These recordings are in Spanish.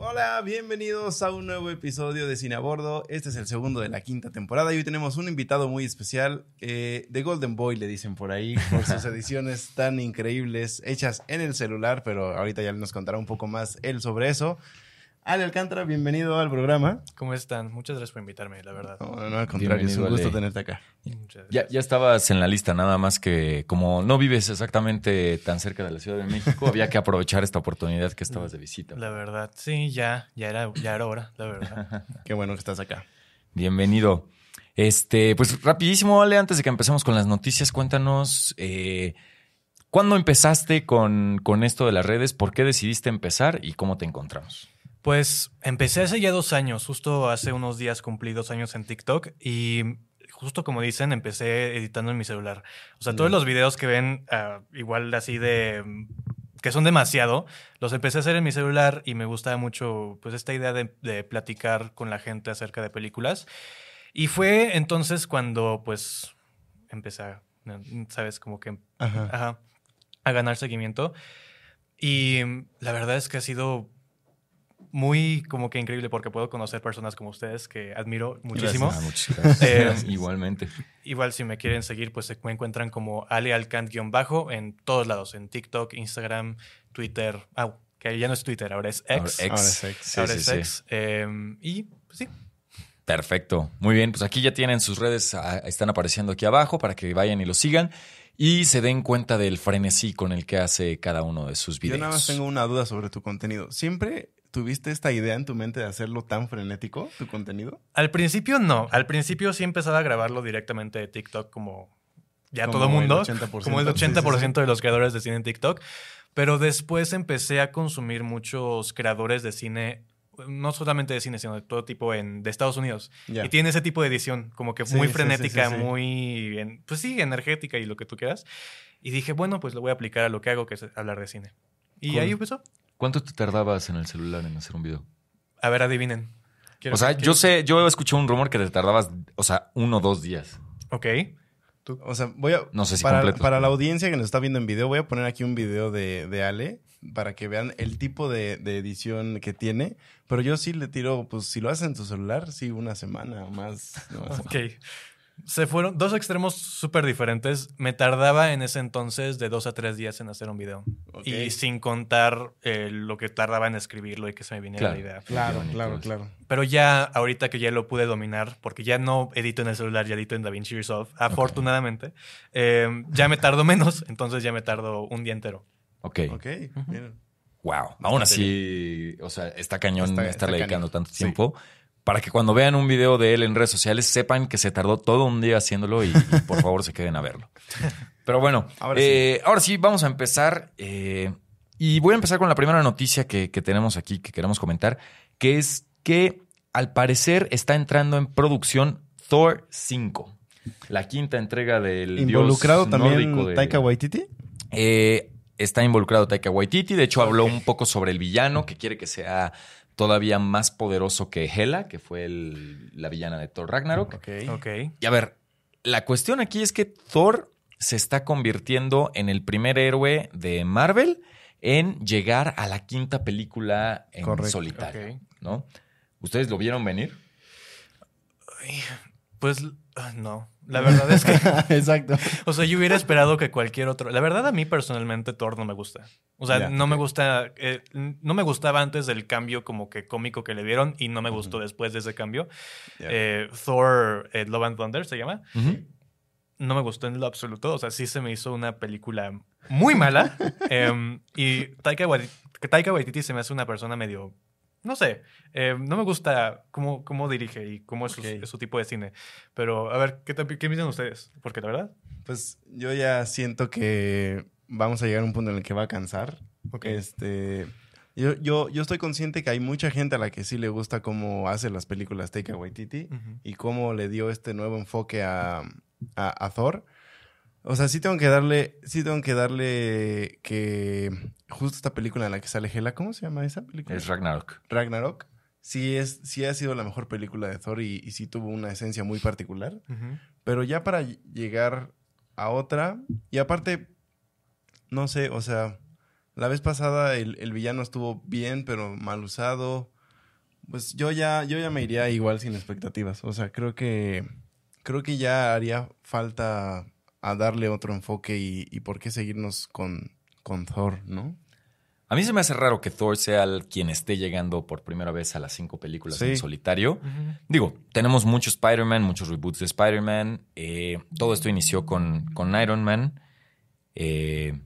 Hola, bienvenidos a un nuevo episodio de Cine a Bordo. Este es el segundo de la quinta temporada y hoy tenemos un invitado muy especial. Eh, The Golden Boy le dicen por ahí, por sus ediciones tan increíbles, hechas en el celular, pero ahorita ya nos contará un poco más él sobre eso. Ale Alcántara, bienvenido al programa. ¿Cómo están? Muchas gracias por invitarme, la verdad. No, no, al contrario, es un gusto Ale. tenerte acá. Muchas Ya, gracias. ya estabas en la lista, nada más que como no vives exactamente tan cerca de la Ciudad de México, había que aprovechar esta oportunidad que estabas de visita. La verdad, sí, ya, ya era, ya era hora, la verdad. Qué bueno que estás acá. Bienvenido. Este, pues rapidísimo, Ale, antes de que empecemos con las noticias, cuéntanos eh, ¿cuándo empezaste con, con esto de las redes? ¿Por qué decidiste empezar y cómo te encontramos? Pues empecé hace ya dos años, justo hace unos días cumplí dos años en TikTok y justo como dicen, empecé editando en mi celular. O sea, todos los videos que ven ah, igual así de mm, que son demasiado, los empecé a hacer en mi celular y me gustaba mucho pues esta idea de, de platicar con la gente acerca de películas. Y fue entonces cuando pues empecé a, sabes, como que Ajá. Ajá, a ganar seguimiento. Y mm, la verdad es que ha sido muy como que increíble porque puedo conocer personas como ustedes que admiro muchísimo. Muchas gracias. Eh, Igualmente. Igual si me quieren seguir, pues se me encuentran como Ale Alcant-bajo en todos lados, en TikTok, Instagram, Twitter. Ah, que ya no es Twitter, ahora es X. Ahora, es ex. Sí, Ahora sí, es sí. X. Em, y pues sí, Perfecto. Muy bien, pues aquí ya tienen sus redes, ah, están apareciendo aquí abajo para que vayan y lo sigan y se den cuenta del frenesí con el que hace cada uno de sus Yo videos. nada más tengo una duda sobre tu contenido. ¿Siempre tuviste esta idea en tu mente de hacerlo tan frenético, tu contenido? Al principio no. Al principio sí empezaba a grabarlo directamente de TikTok como ya Como todo mundo. el 80%, como el sí, sí, 80% sí. de los creadores de cine en TikTok. Pero después empecé a consumir muchos creadores de cine, no solamente de cine, sino de todo tipo en, de Estados Unidos. Y tiene ese tipo de edición, como que Sí, muy frenética, sí, sí. muy, en- pues sí, energética y lo que tú quieras. Y dije, bueno, pues lo voy a aplicar a lo que hago, que es hablar de cine. Y Cool. ahí empezó. ¿Cuánto te tardabas en el celular en hacer un video? A ver, adivinen. Quiero- O sea, yo sé, yo escuché un rumor que te tardabas, o sea, uno o dos días. Ok. O sea, voy a. No sé si para, completos, para la audiencia que nos está viendo en video, voy a poner aquí un video de, de Ale para que vean el tipo de, de edición que tiene. Pero yo sí le tiro, pues si lo haces en tu celular, sí, una semana o más. no más. Se fueron dos extremos súper diferentes. Me tardaba en ese entonces de dos a tres días en hacer un video. Y sin contar eh, lo que tardaba en escribirlo y que se me viniera Claro. la idea. Claro, claro, eso. claro. Pero ya ahorita que ya lo pude dominar, porque ya no edito en el celular, ya edito en DaVinci Resolve, afortunadamente, eh, ya me tardo menos, entonces ya me tardo un día entero. Ok. Ok. Wow. Aún así, o sea, está cañón Está- estarle está dedicando cañón. tanto Sí. Para que cuando vean un video de él en redes sociales sepan que se tardó todo un día haciéndolo y, y por favor se queden a verlo. Pero bueno, Ahora eh, ahora sí, vamos a empezar. eh, y voy a empezar con la primera noticia que, que tenemos aquí, que queremos comentar, que es que al parecer está entrando en producción Thor 5. La quinta entrega del ¿Involucrado dios también de- Taika Waititi? eh, está involucrado Taika Waititi. De hecho, habló un poco sobre el villano, que quiere que sea todavía más poderoso que Hela, que fue el- la villana de Thor Ragnarok. Ok. Ok. Y a ver, la cuestión aquí es que Thor se está convirtiendo en el primer héroe de Marvel en llegar a la quinta película en Correcto. solitario, Ok. ¿no? ¿Ustedes lo vieron venir? Pues ah, no. La verdad es que, Exacto. o sea, yo hubiera esperado que cualquier otro. La verdad, a mí personalmente Thor no me gusta. O sea, no me gusta. eh, no me gustaba antes del cambio como que cómico que le dieron y no me gustó después de ese cambio. Eh, Thor eh, Love and Thunder se llama. No me gustó en lo absoluto. O sea, sí se me hizo una película muy mala. Em, y Taika Waititi, Taika Waititi se me hace una persona medio. No sé. eh, no me gusta cómo, cómo dirige y cómo es, su, Ok. es su tipo de cine. Pero, a ver, ¿qué, qué ustedes? Porque la verdad. Pues yo ya siento que vamos a llegar a un punto en el que va a cansar. Este, yo, yo, yo estoy consciente que hay mucha gente a la que sí le gusta cómo hace las películas Taika Waititi y cómo le dio este nuevo enfoque a, a, a Thor. O sea, sí tengo que darle, sí tengo que darle que justo esta película en la que sale Hela, ¿cómo se llama esa película? Es Ragnarok. Ragnarok. Sí, es, sí ha sido la mejor película de Thor y, y sí tuvo una esencia muy particular. Pero ya para llegar a otra, y aparte, no sé, o sea, La vez pasada el, el villano estuvo bien, pero mal usado. Pues yo ya, yo ya me iría igual sin expectativas. O sea, creo que creo que ya haría falta a darle otro enfoque y, y por qué seguirnos con, con Thor, ¿no? A mí se me hace raro que Thor sea el quien esté llegando por primera vez a las cinco películas Sí. en solitario. Digo, tenemos muchos Spider-Man, muchos reboots de Spider-Man. eh, todo esto inició con, con Iron Man. eh,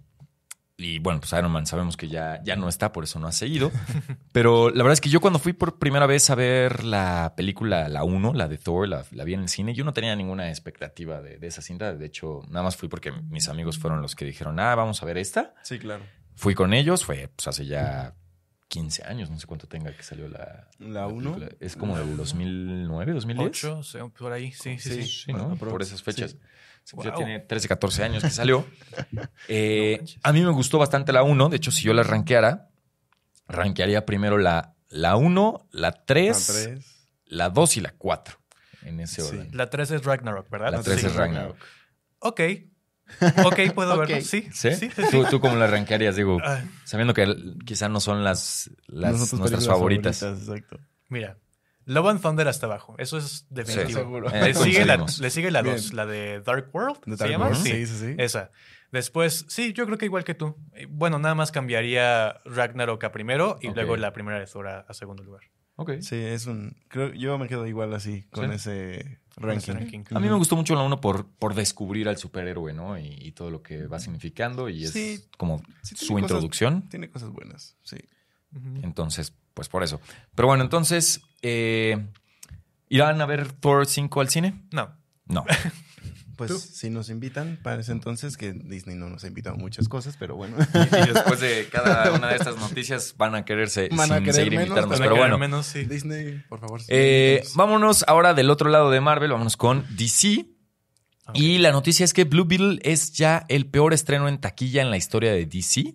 y bueno, pues Iron Man sabemos que ya, ya no está, por eso no ha seguido. Pero la verdad es que yo cuando fui por primera vez a ver la película, la 1, la de Thor, la, la vi en el cine, yo no tenía ninguna expectativa de, de esa cinta. De hecho, nada más fui porque mis amigos fueron los que dijeron, ah, vamos a ver esta. Sí, claro. Fui con ellos, fue pues, hace ya 15 años, no sé cuánto tenga que salió la... La 1. película. Es como del 2009, 2010. Ocho, o sea, por ahí, sí, sí, sí. Sí, ¿no? Por esas fechas. sí. Sí, pues Ya Wow. tiene 13, 14 años que salió. Eh, No a mí me gustó bastante la 1. De hecho, si yo la rankeara, rankearía primero la, la 1, la 3, La 3. la 2 y la 4. En ese Sí. orden. La 3 es Ragnarok, ¿verdad? La 3 sí, es Ragnarok. Ok. Ok, puedo Ok. verlo. Sí. ¿Sí? Sí, sí, ¿Tú, ¿Tú cómo la rankearías? Digo, Ah, sabiendo que quizás no son las, las Nosotros nuestras películas favoritas. Exacto. mira. Love and Thunder hasta abajo. Eso es definitivo. seguro. Eh, Le, sigue la, le sigue la Bien. 2, la de Dark World. De ¿Se Dark llama? World, Sí. sí, sí, sí. Esa. Después, sí, yo creo que igual que tú. Eh, Bueno, nada más cambiaría Ragnarok a primero y luego la primera de Thor a, a segundo lugar. Ok. Sí, es un. Creo, yo me quedo igual así con Sí. ese Con ese ranking. ranking. A mí me gustó mucho la 1 por, por descubrir al superhéroe, ¿no? Y, y todo lo que va significando. Y es Sí. como Sí, tiene su cosas- introducción. Tiene cosas buenas, sí. Entonces, pues por eso. Pero bueno, entonces, eh, ¿irán a ver Thor 5 al cine? No. No. Pues ¿Tú? si nos invitan, parece entonces que Disney no nos ha invitado a muchas cosas, pero bueno. y después de cada una de estas noticias van a quererse Van a sin querer seguir menos, invitándonos. Van a Pero querer bueno, menos, sí. Disney, por favor. eh, vámonos ahora del otro lado de Marvel, vámonos con DC. Y la noticia es que Blue Beetle es ya el peor estreno en taquilla en la historia de DC.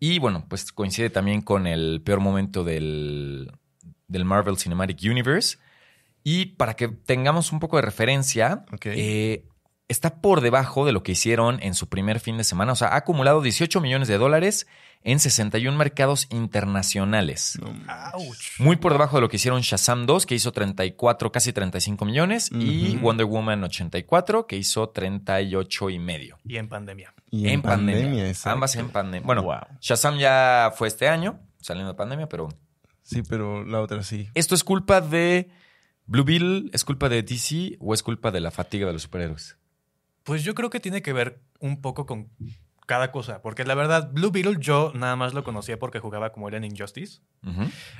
Y bueno, pues coincide también con el peor momento del, del Marvel Cinematic Universe. Y para que tengamos un poco de referencia, eh, está por debajo de lo que hicieron en su primer fin de semana. O sea, ha acumulado 18 millones de dólares en 61 mercados internacionales. No manches. Ouch. Muy por debajo de lo que hicieron Shazam 2, que hizo 34, casi 35 millones, y Ujú. Wonder Woman 84, que hizo 38 y medio. Y en pandemia. Y en, pandemia. Ambas en pandemia. Bueno, Wow. Shazam ya fue este año, saliendo de pandemia, pero Sí, pero la otra sí. ¿esto es culpa de Blue Beetle? ¿Es culpa de DC o es culpa de la fatiga de los superhéroes? Pues yo creo que tiene que ver un poco con cada cosa. Porque la verdad, Blue Beetle yo nada más lo conocía porque jugaba como era en Injustice.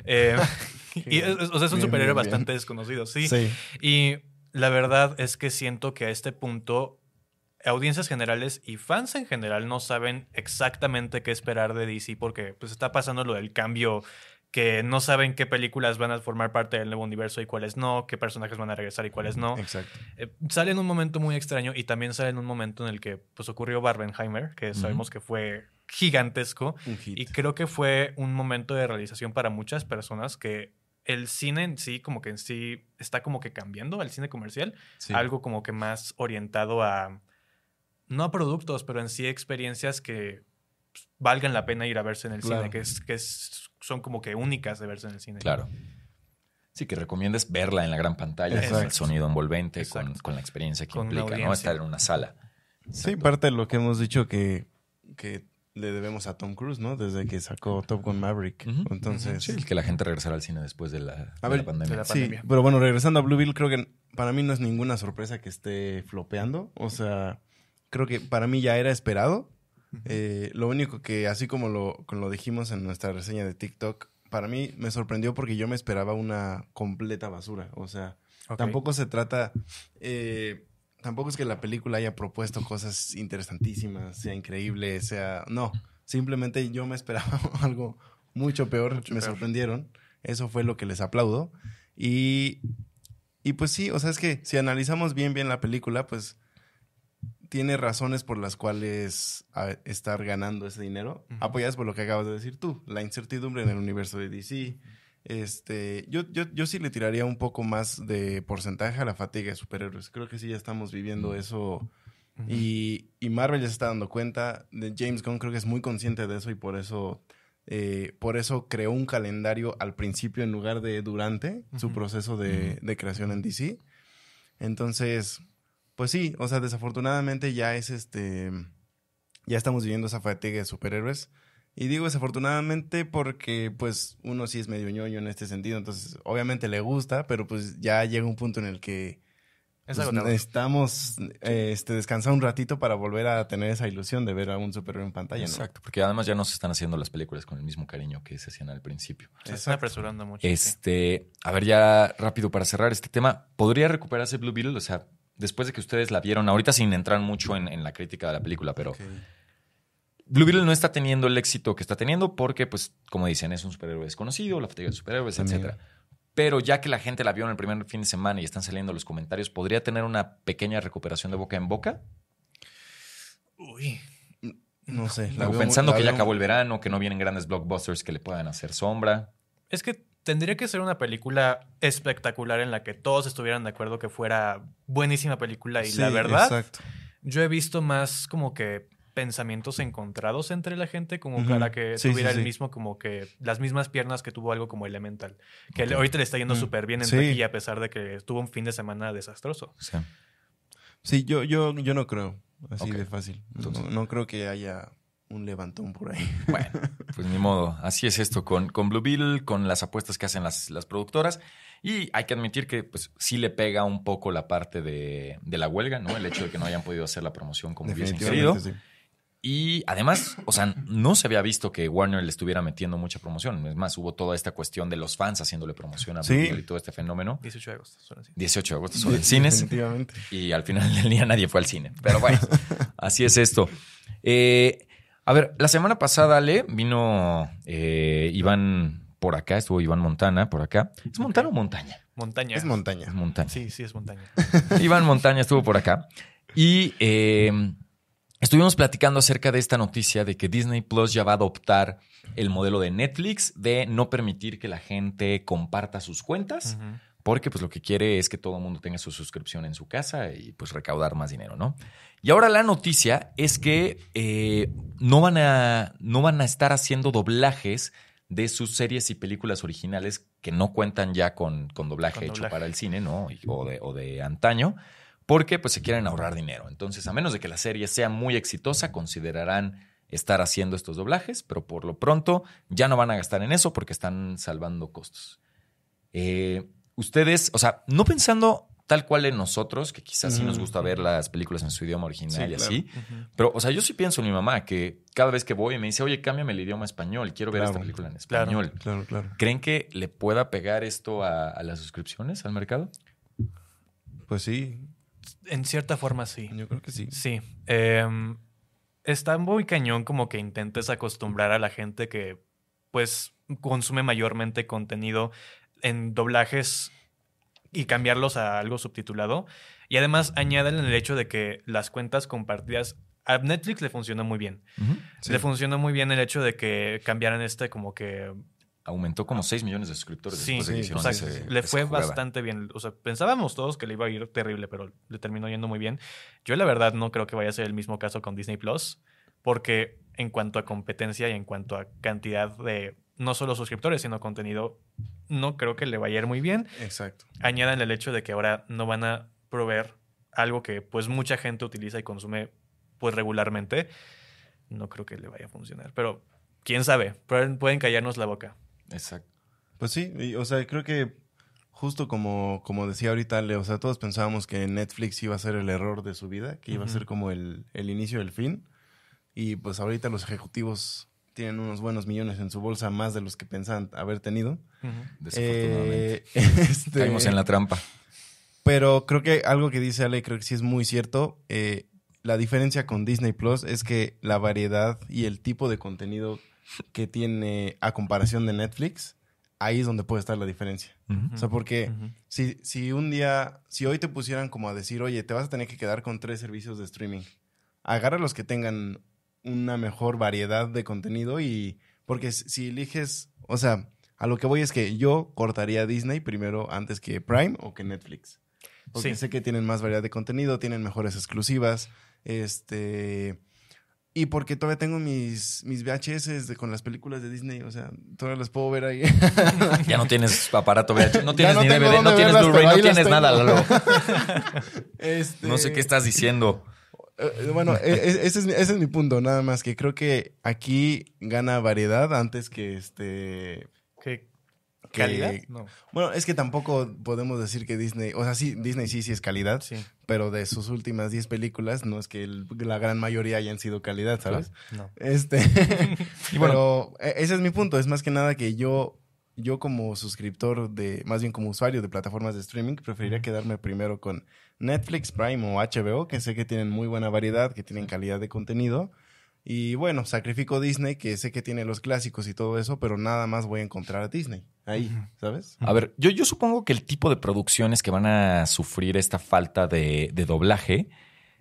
Eh, y es, o sea, es un Bien, superhéroe bastante desconocido, sí. Sí. Y la verdad es que siento que a este punto audiencias generales y fans en general no saben exactamente qué esperar de DC porque pues está pasando lo del cambio que no saben qué películas van a formar parte del nuevo universo y cuáles no, qué personajes van a regresar y cuáles no. Exacto. Eh, sale en un momento muy extraño y también sale en un momento en el que pues ocurrió Barbenheimer, que sabemos que fue gigantesco Un hit. y creo que fue un momento de realización para muchas personas que el cine en sí, como que en sí, está como que cambiando al cine comercial, Sí. algo como que más orientado a, no a productos, pero en sí experiencias que pues, valgan la pena ir a verse en el Claro. cine, que, es, que es- son como que únicas de verse en el cine. Claro. Sí, que recomiendes verla en la gran pantalla, con el sonido envolvente, con, con la experiencia que Con implica, ¿no? Estar en una sala. Sí, parte de lo que hemos dicho que, que le debemos a Tom Cruise, ¿no? Desde que sacó Top Gun Maverick. Entonces, Sí, el que la gente regresara al cine después de la, de la pandemia. de la Sí, pandemia. pero bueno, regresando a Blue Beetle, creo que para mí no es ninguna sorpresa que esté flopeando. O sea, creo que para mí ya era esperado. Eh, lo único que, así como lo, como lo dijimos en nuestra reseña de TikTok, para mí me sorprendió porque yo me esperaba una completa basura. O sea, Ok. tampoco se trata... eh, tampoco es que la película haya propuesto cosas interesantísimas, sea increíble, sea... No, simplemente yo me esperaba algo mucho peor. Mucho me peor. sorprendieron. Eso fue lo que les aplaudo. Y, y pues sí, o sea, es que si analizamos bien, bien la película, pues tiene razones por las cuales estar ganando ese dinero, apoyadas por lo que acabas de decir tú, la incertidumbre en el universo de DC. Este, yo, yo, yo sí le tiraría un poco más de porcentaje a la fatiga de superhéroes. Creo que sí ya estamos viviendo eso y, y Marvel ya se está dando cuenta. De James Gunn creo que es muy consciente de eso y por eso, eh, por eso creó un calendario al principio en lugar de durante su proceso de, de creación en DC. Entonces, pues sí, o sea, desafortunadamente ya es este. Ya estamos viviendo esa fatiga de superhéroes. Y digo desafortunadamente porque, pues, uno sí es medio ñoño en este sentido. Entonces, obviamente le gusta, pero pues ya llega un punto en el que Es pues, necesitamos eh, este, descansar un ratito para volver a tener esa ilusión de ver a un superhéroe en pantalla, ¿no? Exacto, porque además ya no se están haciendo las películas con el mismo cariño que se hacían al principio. Se están apresurando mucho. sí. Este, a ver, ya rápido para cerrar este tema, ¿podría recuperarse Blue Beetle? O sea, después de que ustedes la vieron, ahorita sin entrar mucho en, en la crítica de la película, pero Ok. Blue Beetle no está teniendo el éxito que está teniendo porque, pues, como dicen, es un superhéroe desconocido, la fatiga de superhéroes, etcétera. Pero ya que la gente la vio en el primer fin de semana y están saliendo los comentarios, ¿podría tener una pequeña recuperación de boca en boca? Uy. No sé. la pensando muy- que ya acabó el verano, que no vienen grandes blockbusters que le puedan hacer sombra. Es que tendría que ser una película espectacular en la que todos estuvieran de acuerdo que fuera buenísima película. Y Sí, la verdad, Exacto. yo he visto más como que pensamientos encontrados entre la gente, como para que Sí, tuviera sí. el mismo, como que las mismas piernas que tuvo algo como Elemental. Que Ok. ahorita le está yendo Mm. súper bien en taquilla, a pesar de que tuvo un fin de semana desastroso. Sí, yo, yo, yo no creo así Ok. de fácil. No, creo que haya un levantón por ahí. Bueno, pues ni modo. Así es esto con, con Blue Beetle, con las apuestas que hacen las, las productoras. Y hay que admitir que pues sí le pega un poco la parte de, de la huelga, ¿no? El hecho de que no hayan podido hacer la promoción como hubiesen querido. Sí. Y además, o sea, no se había visto que Warner le estuviera metiendo mucha promoción. Es más, hubo toda esta cuestión de los fans haciéndole promoción a Blue Sí. Y todo este fenómeno. 18 de agosto, suena así. 18 de agosto cines. Definitivamente. Y al final del día nadie fue al cine. Pero bueno, así es esto. Eh, a ver, la semana pasada, Ale, vino eh, Iván por acá, estuvo Iván Montana por acá. ¿Es Montana o montaña? Montaña. Es montaña. Es montaña. Sí, sí, es montaña. Iván Montaña estuvo por acá. Y eh, estuvimos platicando acerca de esta noticia de que Disney Plus ya va a adoptar el modelo de Netflix de no permitir que la gente comparta sus cuentas. Porque pues lo que quiere es que todo el mundo tenga su suscripción en su casa y pues recaudar más dinero, ¿no? Y ahora la noticia es que eh, no, van a, no van a estar haciendo doblajes de sus series y películas originales que no cuentan ya con, con doblaje Con hecho doblaje. para el cine, ¿no? O de, o de antaño, porque pues se quieren ahorrar dinero. Entonces, a menos de que la serie sea muy exitosa, considerarán estar haciendo estos doblajes, pero por lo pronto ya no van a gastar en eso porque están salvando costos. Eh, ustedes, o sea, no pensando tal cual en nosotros, que quizás sí nos gusta ver las películas en su idioma original Sí, y claro. así, pero, o sea, yo sí pienso en mi mamá que cada vez que voy me dice, oye, cámbiame el idioma español, quiero ver Claro. esta película en español. Claro, claro. ¿Creen que le pueda pegar esto a, a las suscripciones al mercado? Pues sí, En cierta forma, sí. yo creo que sí. Sí. Em, está muy cañón como que intentes acostumbrar a la gente que pues consume mayormente contenido en doblajes y cambiarlos a algo subtitulado. Y además añaden el hecho de que las cuentas compartidas a Netflix le funcionó muy bien. Sí. Le funcionó muy bien el hecho de que cambiaran este como que Aumentó como 6 millones de suscriptores Sí, después de o sea, ese- le fue bastante bien. O sea, pensábamos todos que le iba a ir terrible, pero le terminó yendo muy bien. Yo la verdad no creo que vaya a ser el mismo caso con Disney Plus, porque en cuanto a competencia y en cuanto a cantidad de no solo suscriptores, sino contenido, no creo que le vaya a ir muy bien. Exacto. Añadan el hecho de que ahora no van a proveer algo que pues mucha gente utiliza y consume pues regularmente. No creo que le vaya a funcionar, pero quién sabe, pueden, pueden callarnos la boca. Exacto. Pues sí, y, o sea, creo que justo como, como decía ahorita Ale, o sea, todos pensábamos que Netflix iba a ser el error de su vida, que iba a ser como el, el inicio del fin. Y pues ahorita los ejecutivos tienen unos buenos millones en su bolsa, más de los que pensaban haber tenido. Desafortunadamente. Eh, este, Caímos en la trampa. Pero creo que algo que dice Ale, creo que sí es muy cierto. Eh, la diferencia con Disney Plus es que la variedad y el tipo de contenido que tiene a comparación de Netflix, ahí es donde puede estar la diferencia. O sea, porque si, si un día, si hoy te pusieran como a decir, oye, te vas a tener que quedar con tres servicios de streaming, agarra los que tengan una mejor variedad de contenido y, porque si- eliges, o sea, a lo que voy es que yo cortaría Disney primero antes que Prime o que Netflix. Porque Sí. sé que tienen más variedad de contenido, tienen mejores exclusivas. Este. Y porque todavía tengo mis, mis VHS de- con las películas de Disney. O sea, todavía las puedo ver ahí. Ya no tienes aparato VH, no tienes no ni DVD, no tienes Blu-ray, no tienes nada. Lalo. Este, No sé qué estás diciendo. Eh, Bueno, e- e- ese es, mi, ese es mi punto, nada más que creo que aquí gana variedad antes que este. ¿Qué que- calidad? No. Bueno, es que tampoco podemos decir que Disney, o sea, sí, Disney sí, sí es calidad, Sí. pero de sus últimas 10 películas no es que el- la gran mayoría hayan sido calidad, ¿sabes? No. Este, Y bueno, pero e- ese es mi punto, es más que nada que yo, yo como suscriptor de, más bien como usuario de plataformas de streaming, preferiría quedarme primero con Netflix, Prime o HBO, que sé que tienen muy buena variedad, que tienen calidad de contenido. Y bueno, sacrifico Disney, que sé que tiene los clásicos y todo eso, pero nada más voy a encontrar a Disney ahí, ¿sabes? A ver, yo, yo supongo que el tipo de producciones que van a sufrir esta falta de, de doblaje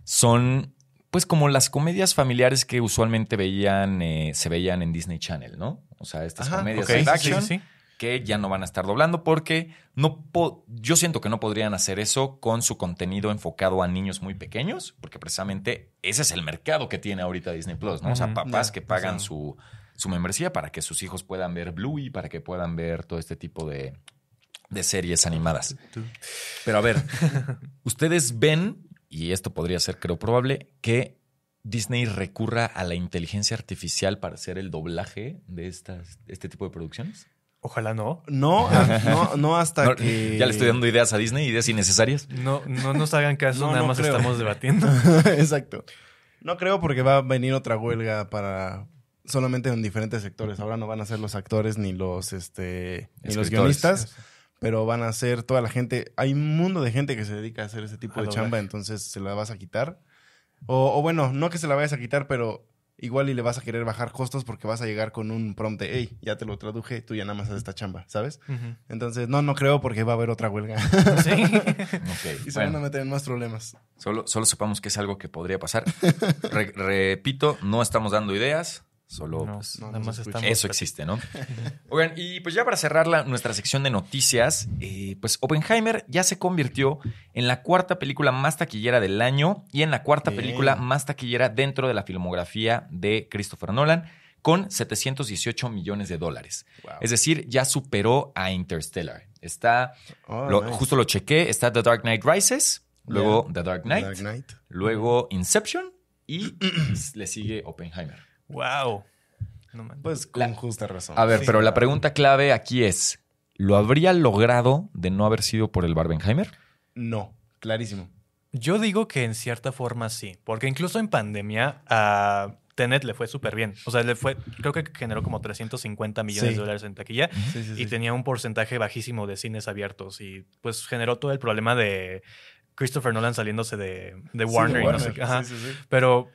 son, pues, como las comedias familiares que usualmente veían, eh, se veían en Disney Channel, ¿no? O sea, estas Ajá, comedias sí, action sí, sí. Que ya no van a estar doblando porque no po- yo siento que no podrían hacer eso con su contenido enfocado a niños muy pequeños, porque precisamente ese es el mercado que tiene ahorita Disney Plus, ¿no? O sea, papás que pagan o sea. su, su membresía para que sus hijos puedan ver Bluey, para que puedan ver todo este tipo de, de series animadas. Pero a ver, ustedes ven, y esto podría ser creo probable, que Disney recurra a la inteligencia artificial para hacer el doblaje de estas, este tipo de producciones. Ojalá no. No, a- no, no hasta No, que... Ya le estoy dando ideas a Disney, ideas innecesarias. No, no nos hagan caso, No, nada no más creo. estamos debatiendo. Exacto. No creo porque va a venir otra huelga para solamente en diferentes sectores. Ahora no van a ser los actores ni los este ni los guionistas, pero van a ser toda la gente. Hay un mundo de gente que se dedica a hacer ese tipo A de doblaje. chamba, entonces se la vas a quitar. O, o bueno, no que se la vayas a quitar, pero igual y le vas a querer bajar costos porque vas a llegar con un prompt de, hey, ya te lo traduje, tú ya nada más haces esta chamba, ¿sabes? Entonces, no, no creo porque va a haber otra huelga Sí. Ok, y se van a bueno, meter en más problemas. solo, solo sepamos que es algo que podría pasar. Re- repito, no estamos dando ideas, solo No, pues, no, nada más eso existe, ¿no? Oigan, y pues ya para cerrar la- nuestra sección de noticias, eh, pues Oppenheimer ya se convirtió en la cuarta película más taquillera del año y en la cuarta Bien. película más taquillera dentro de la filmografía de Christopher Nolan, con 718 millones de dólares. Wow. Es decir, ya superó a Interstellar. Está, Oh, lo- nice. justo lo chequé, está The Dark Knight Rises, luego The Dark Knight, Dark Knight. luego Inception y le sigue Oppenheimer. Wow. No. Pues con La- justa razón. A ver, Sí. pero la pregunta clave aquí es, ¿lo habría logrado de no haber sido por el Barbenheimer? No, clarísimo. Yo digo que en cierta forma sí, porque incluso en pandemia a Tenet le fue súper bien. O sea, le fue, creo que generó como 350 millones Sí. de dólares en taquilla Sí, sí, y tenía un porcentaje bajísimo de cines abiertos y pues generó todo el problema de Christopher Nolan saliéndose de, de Sí, Warner. de y no sé qué. Ajá. Sí, sí, sí. Pero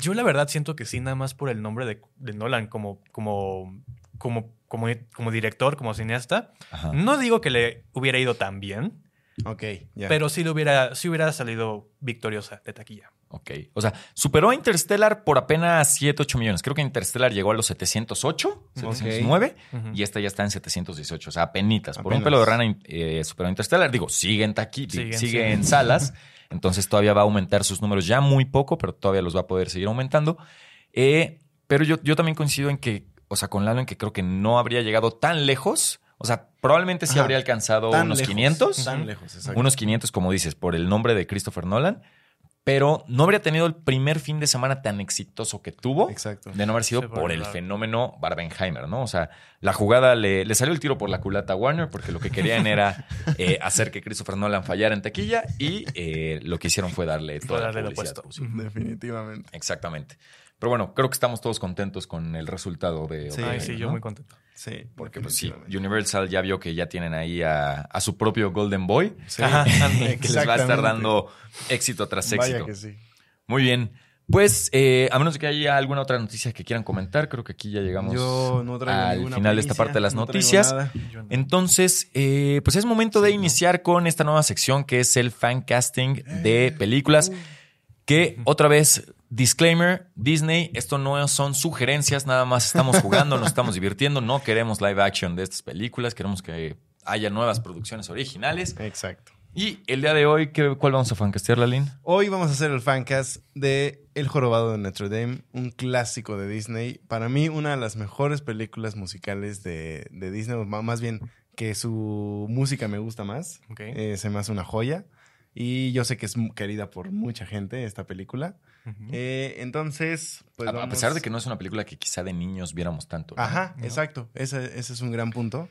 yo la verdad siento que sí, nada más por el nombre de, de Nolan como, como, como, como, como director, como cineasta. Ajá. No digo que le hubiera ido tan bien, Ok, pero sí, le hubiera, sí hubiera salido victoriosa de taquilla. Ok. O sea, superó a Interstellar por apenas 7, 8 millones. Creo que Interstellar llegó a los 708, 709 Ujú. y esta ya está en 718. O sea, apenitas. Por un pelo de rana eh, superó a Interstellar. Digo, sigue en taqui, Sigue en salas. Entonces todavía va a aumentar sus números ya muy poco, pero todavía los va a poder seguir aumentando. Eh, pero yo, yo también coincido en que, o sea, con Lalo en que creo que no habría llegado tan lejos. O sea, probablemente sí Ajá. habría alcanzado unos lejos, 500. Tan lejos, exacto. Unos 500, como dices, por el nombre de Christopher Nolan. Pero no habría tenido el primer fin de semana tan exitoso que tuvo Exacto. de no haber sido Sí, por por el claro. fenómeno Barbenheimer, ¿no? O sea, la jugada le, le salió el tiro por la culata a Warner porque lo que querían era eh, hacer que Christopher Nolan fallara en taquilla y eh, lo que hicieron fue darle toda darle la publicidad posible. Definitivamente. Exactamente. Pero bueno, creo que estamos todos contentos con el resultado de Sí. Sí, yo muy contento. Sí. Porque pues sí. Universal ya vio que ya tienen ahí a, a su propio Golden Boy Sí. Que les va a estar dando éxito tras éxito. Vaya que sí. Muy bien. Pues, eh, a menos de que haya alguna otra noticia que quieran comentar, creo que aquí ya llegamos Yo no traigo al final de esta parte de las no noticias. no. Entonces, eh, pues es momento de iniciar con esta nueva sección que es el fan casting de Eh, películas. Que otra vez, disclaimer, Disney, esto no son sugerencias, nada más estamos jugando, nos estamos divirtiendo, no queremos live action de estas películas, queremos que haya nuevas producciones originales. Exacto. Y el día de hoy, ¿qué, ¿cuál vamos a fancastear, Lalín? Hoy vamos a hacer el fancast de El Jorobado de Notre Dame, un clásico de Disney. Para mí, una de las mejores películas musicales de, de Disney, más bien que su música me gusta más. Ok. Eh, se me hace una joya. Y yo sé que es querida por mucha gente esta película. Eh, entonces, pues a, pesar de que no es una película que quizá de niños viéramos tanto. ¿no? Ajá, ¿no? exacto. Ese, ese es un gran punto.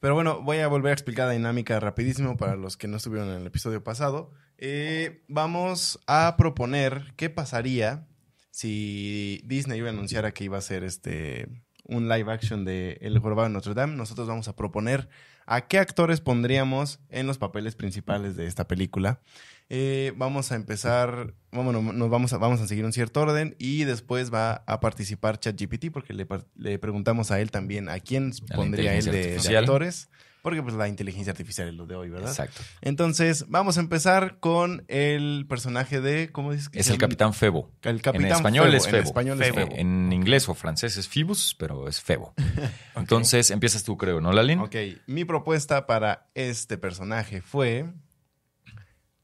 Pero bueno, voy a volver a explicar la dinámica rapidísimo para los que no estuvieron en el episodio pasado. Eh, vamos a proponer qué pasaría si Disney iba a anunciar que iba a hacer este un live action de El Jorobado de Notre Dame. Nosotros vamos a proponer a qué actores pondríamos en los papeles principales de esta película. Eh, vamos a empezar, bueno, nos vamos a, vamos a seguir un cierto orden y después va a participar ChatGPT porque le, preguntamos a él también a quién pondría él de, actores, porque pues la inteligencia artificial es lo de hoy, ¿verdad? Exacto. Entonces, vamos a empezar con el personaje de, ¿cómo dices? que Es el? Capitán Febo. El Capitán en español Febo, es Febo. En español es Febo. Febo. En inglés o francés es Phoebus, pero es Febo. Entonces empiezas tú, creo, ¿no, Lalín? Ok, mi propuesta para este personaje fue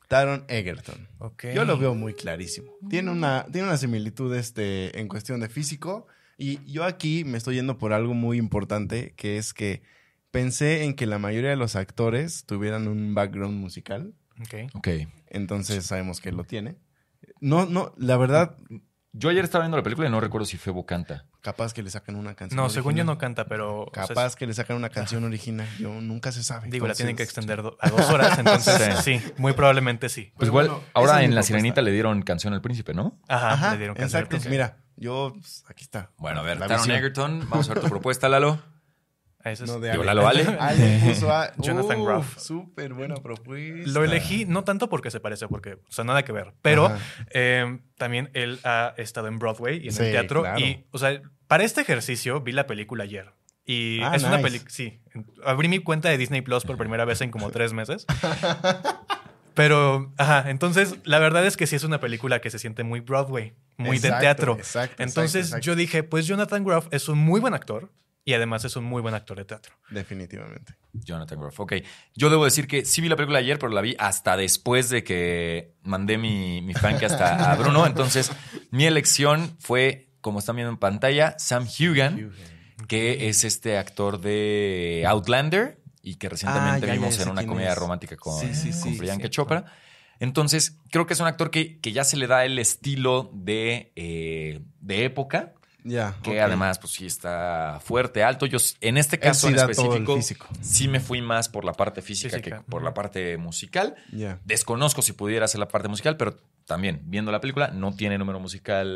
Taron Egerton. Ok. Yo lo veo muy clarísimo. Tiene una, tiene una similitud este, en cuestión de físico. Y yo aquí me estoy yendo por algo muy importante, que es que pensé en que la mayoría de los actores tuvieran un background musical. Ok. Ok. Entonces sabemos que lo tiene. No, no, la verdad, Yo ayer estaba viendo la película y no recuerdo si Febo canta. capaz que le sacan una canción. No, según yo no canta, pero. o sea, Capaz que le sacan una canción original. Yo nunca se sabe. Digo, la tienen que extender do- a dos horas, entonces Sí. sí, muy probablemente sí. Pues igual, bueno, ahora en La. Sirenita le dieron canción al príncipe, ¿no? Ajá, Ajá, le dieron canción al exacto. príncipe. Mira, yo, pues, aquí está. Bueno, a ver, Taron. Egerton, vamos a ver tu propuesta, Lalo. Ese es- No, de Ale. Lalo Ale. Ale puso a Jonathan Uf, Groff. Súper buena propuesta. Lo elegí no tanto porque se parece, porque, o sea, nada que ver, pero eh, también él ha estado en Broadway y en Sí, el teatro. claro. Y, o sea, para este ejercicio vi la película ayer. Y Ah, es una película, sí. Abrí mi cuenta de Disney Plus por primera vez en como tres meses. Pero, ajá, entonces la verdad es que sí es una película que se siente muy Broadway, muy Exacto, de teatro. exacto, entonces exacto, yo dije, pues Jonathan Groff es un muy buen actor y además es un muy buen actor de teatro. Definitivamente. Jonathan Groff. Ok. Yo debo decir que sí vi la película ayer, pero la vi hasta después de que mandé mi, mi fancast a, a Bruno. Entonces, mi elección fue, como están viendo en pantalla, Sam Hugan, que es este actor de Outlander y que recientemente Ah, ya, vimos ya en una comedia es. romántica con, Sí, sí, con sí, Priyanka. Chopra. Entonces, creo que es un actor que, que ya se le da el estilo de, eh, de época. Que además, pues sí está fuerte, alto. Yo, en este caso sí en específico, físico. sí me fui más por la parte física, Física. que por la parte musical. Desconozco si pudiera hacer la parte musical, pero también, viendo la película, no tiene número musical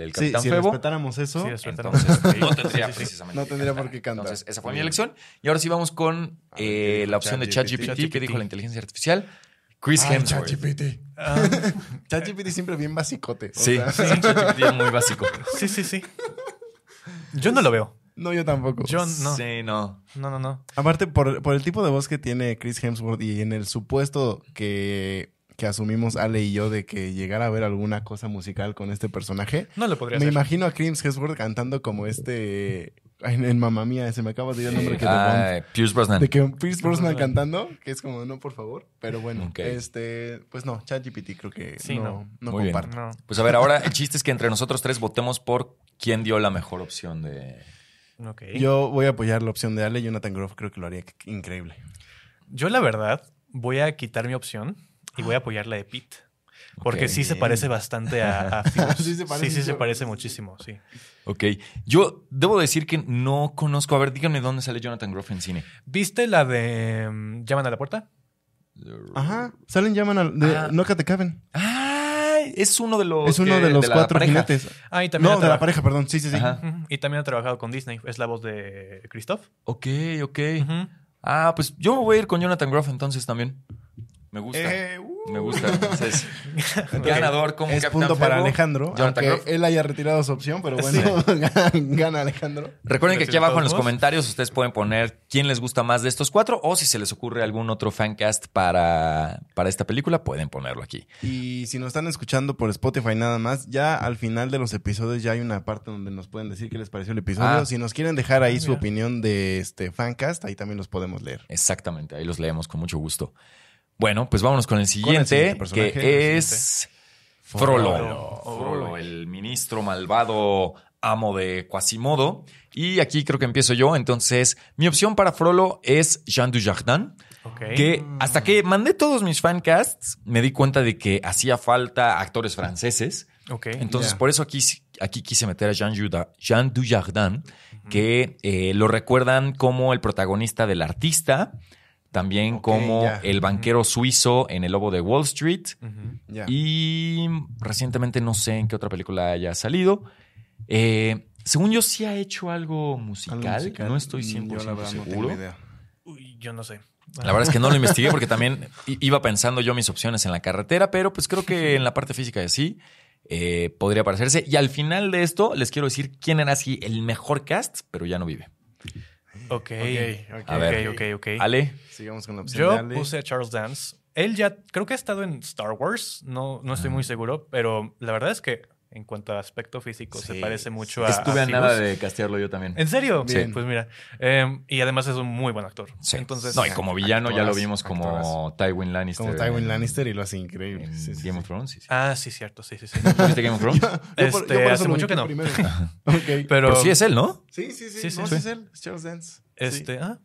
el Sí, Capitán si Febo. respetáramos eso, Sí. Entonces, Sí, no sí, tendría sí, sí. precisamente No tendría por qué cantar. Entonces, esa fue mi elección. Y ahora sí vamos con ver, eh, ¿qué dijo la opción de ChatGPT? ChatGPT, que dijo la inteligencia artificial. Chris Ay, Hemsworth. ChatGPT. Ah, ChatGPT siempre bien basicote. o Sí, sea, sí, ChatGPT es muy básico. sí, sí, sí. Yo no lo veo. No, yo tampoco. Yo no. Sí, no. No, no, no. Aparte, por, por el tipo de voz que tiene Chris Hemsworth y en el supuesto que, que asumimos Ale y yo de que llegara a ver alguna cosa musical con este personaje, No lo podría me hacer. imagino a Chris Hemsworth cantando como este en, en Mamma Mía, se me acaba de ir el nombre que de Bond. Ah, Pierce Brosnan. De que Pierce Brosnan cantando, que es como, no, por favor. Pero bueno, este, pues no, ChatGPT creo que Sí, no, no. no Muy bien. comparto. No. Pues a ver, ahora el chiste es que entre nosotros tres votemos por quién dio la mejor opción de. Yo voy a apoyar la opción de Ale. Jonathan Groff creo que lo haría increíble. Yo, la verdad, voy a quitar mi opción y voy a apoyar la de Pete. Porque sí se parece bastante a. Sí se parece sí, sí se parece muchísimo, sí. Ok. Yo debo decir que no conozco. A ver, díganme dónde sale Jonathan Groff en cine. ¿Viste la de mm, Llaman a la puerta? Ajá, salen llaman al de Ah. The Cabin. Ah, es uno de los. Es uno que- de los cuatro jinetes. Ah, y también No, de la pareja, perdón. Sí, sí, sí. Ajá. Y también ha trabajado con Disney. Es la voz de Christoph. Ok, ok. Ah, pues yo me voy a ir con Jonathan Groff entonces también. Me gusta. Eh, uh. Me gusta. Entonces, ganador como Es Capitán punto para Alejandro, aunque él haya retirado su opción, pero bueno, gana, gana Alejandro. Recuerden que aquí abajo en los comentarios ustedes pueden poner quién les gusta más de estos cuatro o si se les ocurre algún otro fancast para, para esta película, pueden ponerlo aquí. Y si nos están escuchando por Spotify nada más, ya al final de los episodios ya hay una parte donde nos pueden decir qué les pareció el episodio. Ah. Si nos quieren dejar ahí Ah, su mira. opinión de este fancast, ahí también los podemos leer. Exactamente, ahí los leemos con mucho gusto. Bueno, pues vámonos con el siguiente, que el es Frollo. Frollo. Frollo, el ministro malvado amo de Quasimodo. Y aquí creo que empiezo yo. Entonces, mi opción para Frollo es Jean Dujardin. Ok. Que hasta que mandé todos mis fancasts, me di cuenta de que hacía falta actores franceses. Ok. Entonces, por eso aquí, aquí quise meter a Jean, Juda- Jean Dujardin, que eh, lo recuerdan como el protagonista del artista, también como el banquero suizo en El Lobo de Wall Street. Y recientemente no sé en qué otra película haya salido. Eh, según yo, sí ha hecho algo Algo musical. musical, No estoy yo 100% la verdad no tengo seguro. idea. Uy, yo no sé. La verdad es que no lo investigué porque también iba pensando yo mis opciones en la carretera, pero pues creo que en la parte física de sí eh, podría parecerse. Y al final de esto les quiero decir quién era así el mejor cast, pero ya no vive. Ok. Ok, ok, A ver. Ok, ok, ok. Ale, Sigamos con la opción Yo de Ale. puse a Charles Dance. Él ya creo que ha estado en Star Wars. No, no estoy muy seguro, pero la verdad es que en cuanto a aspecto físico se Sí, parece mucho a. estuve a nada de castearlo yo también. ¿En serio? Bien. Pues mira. eh, y además es un muy buen actor. Sí. Entonces. no, y como villano ya lo vimos como. Tywin Lannister. Como Tywin Lannister y lo hace increíble. En Sí, sí, Game sí. of Thrones. sí, sí. Ah, sí, cierto. Sí, sí, sí. ¿Tú ¿Viste Game of Thrones? Yo por- yo Este, por hace mucho que no. primero. Ok. Pero, Pero sí es él, ¿no? Sí, sí, sí. Sí, sí, no, sí. sí es él. Es Charles Dance. Este, Sí. ah,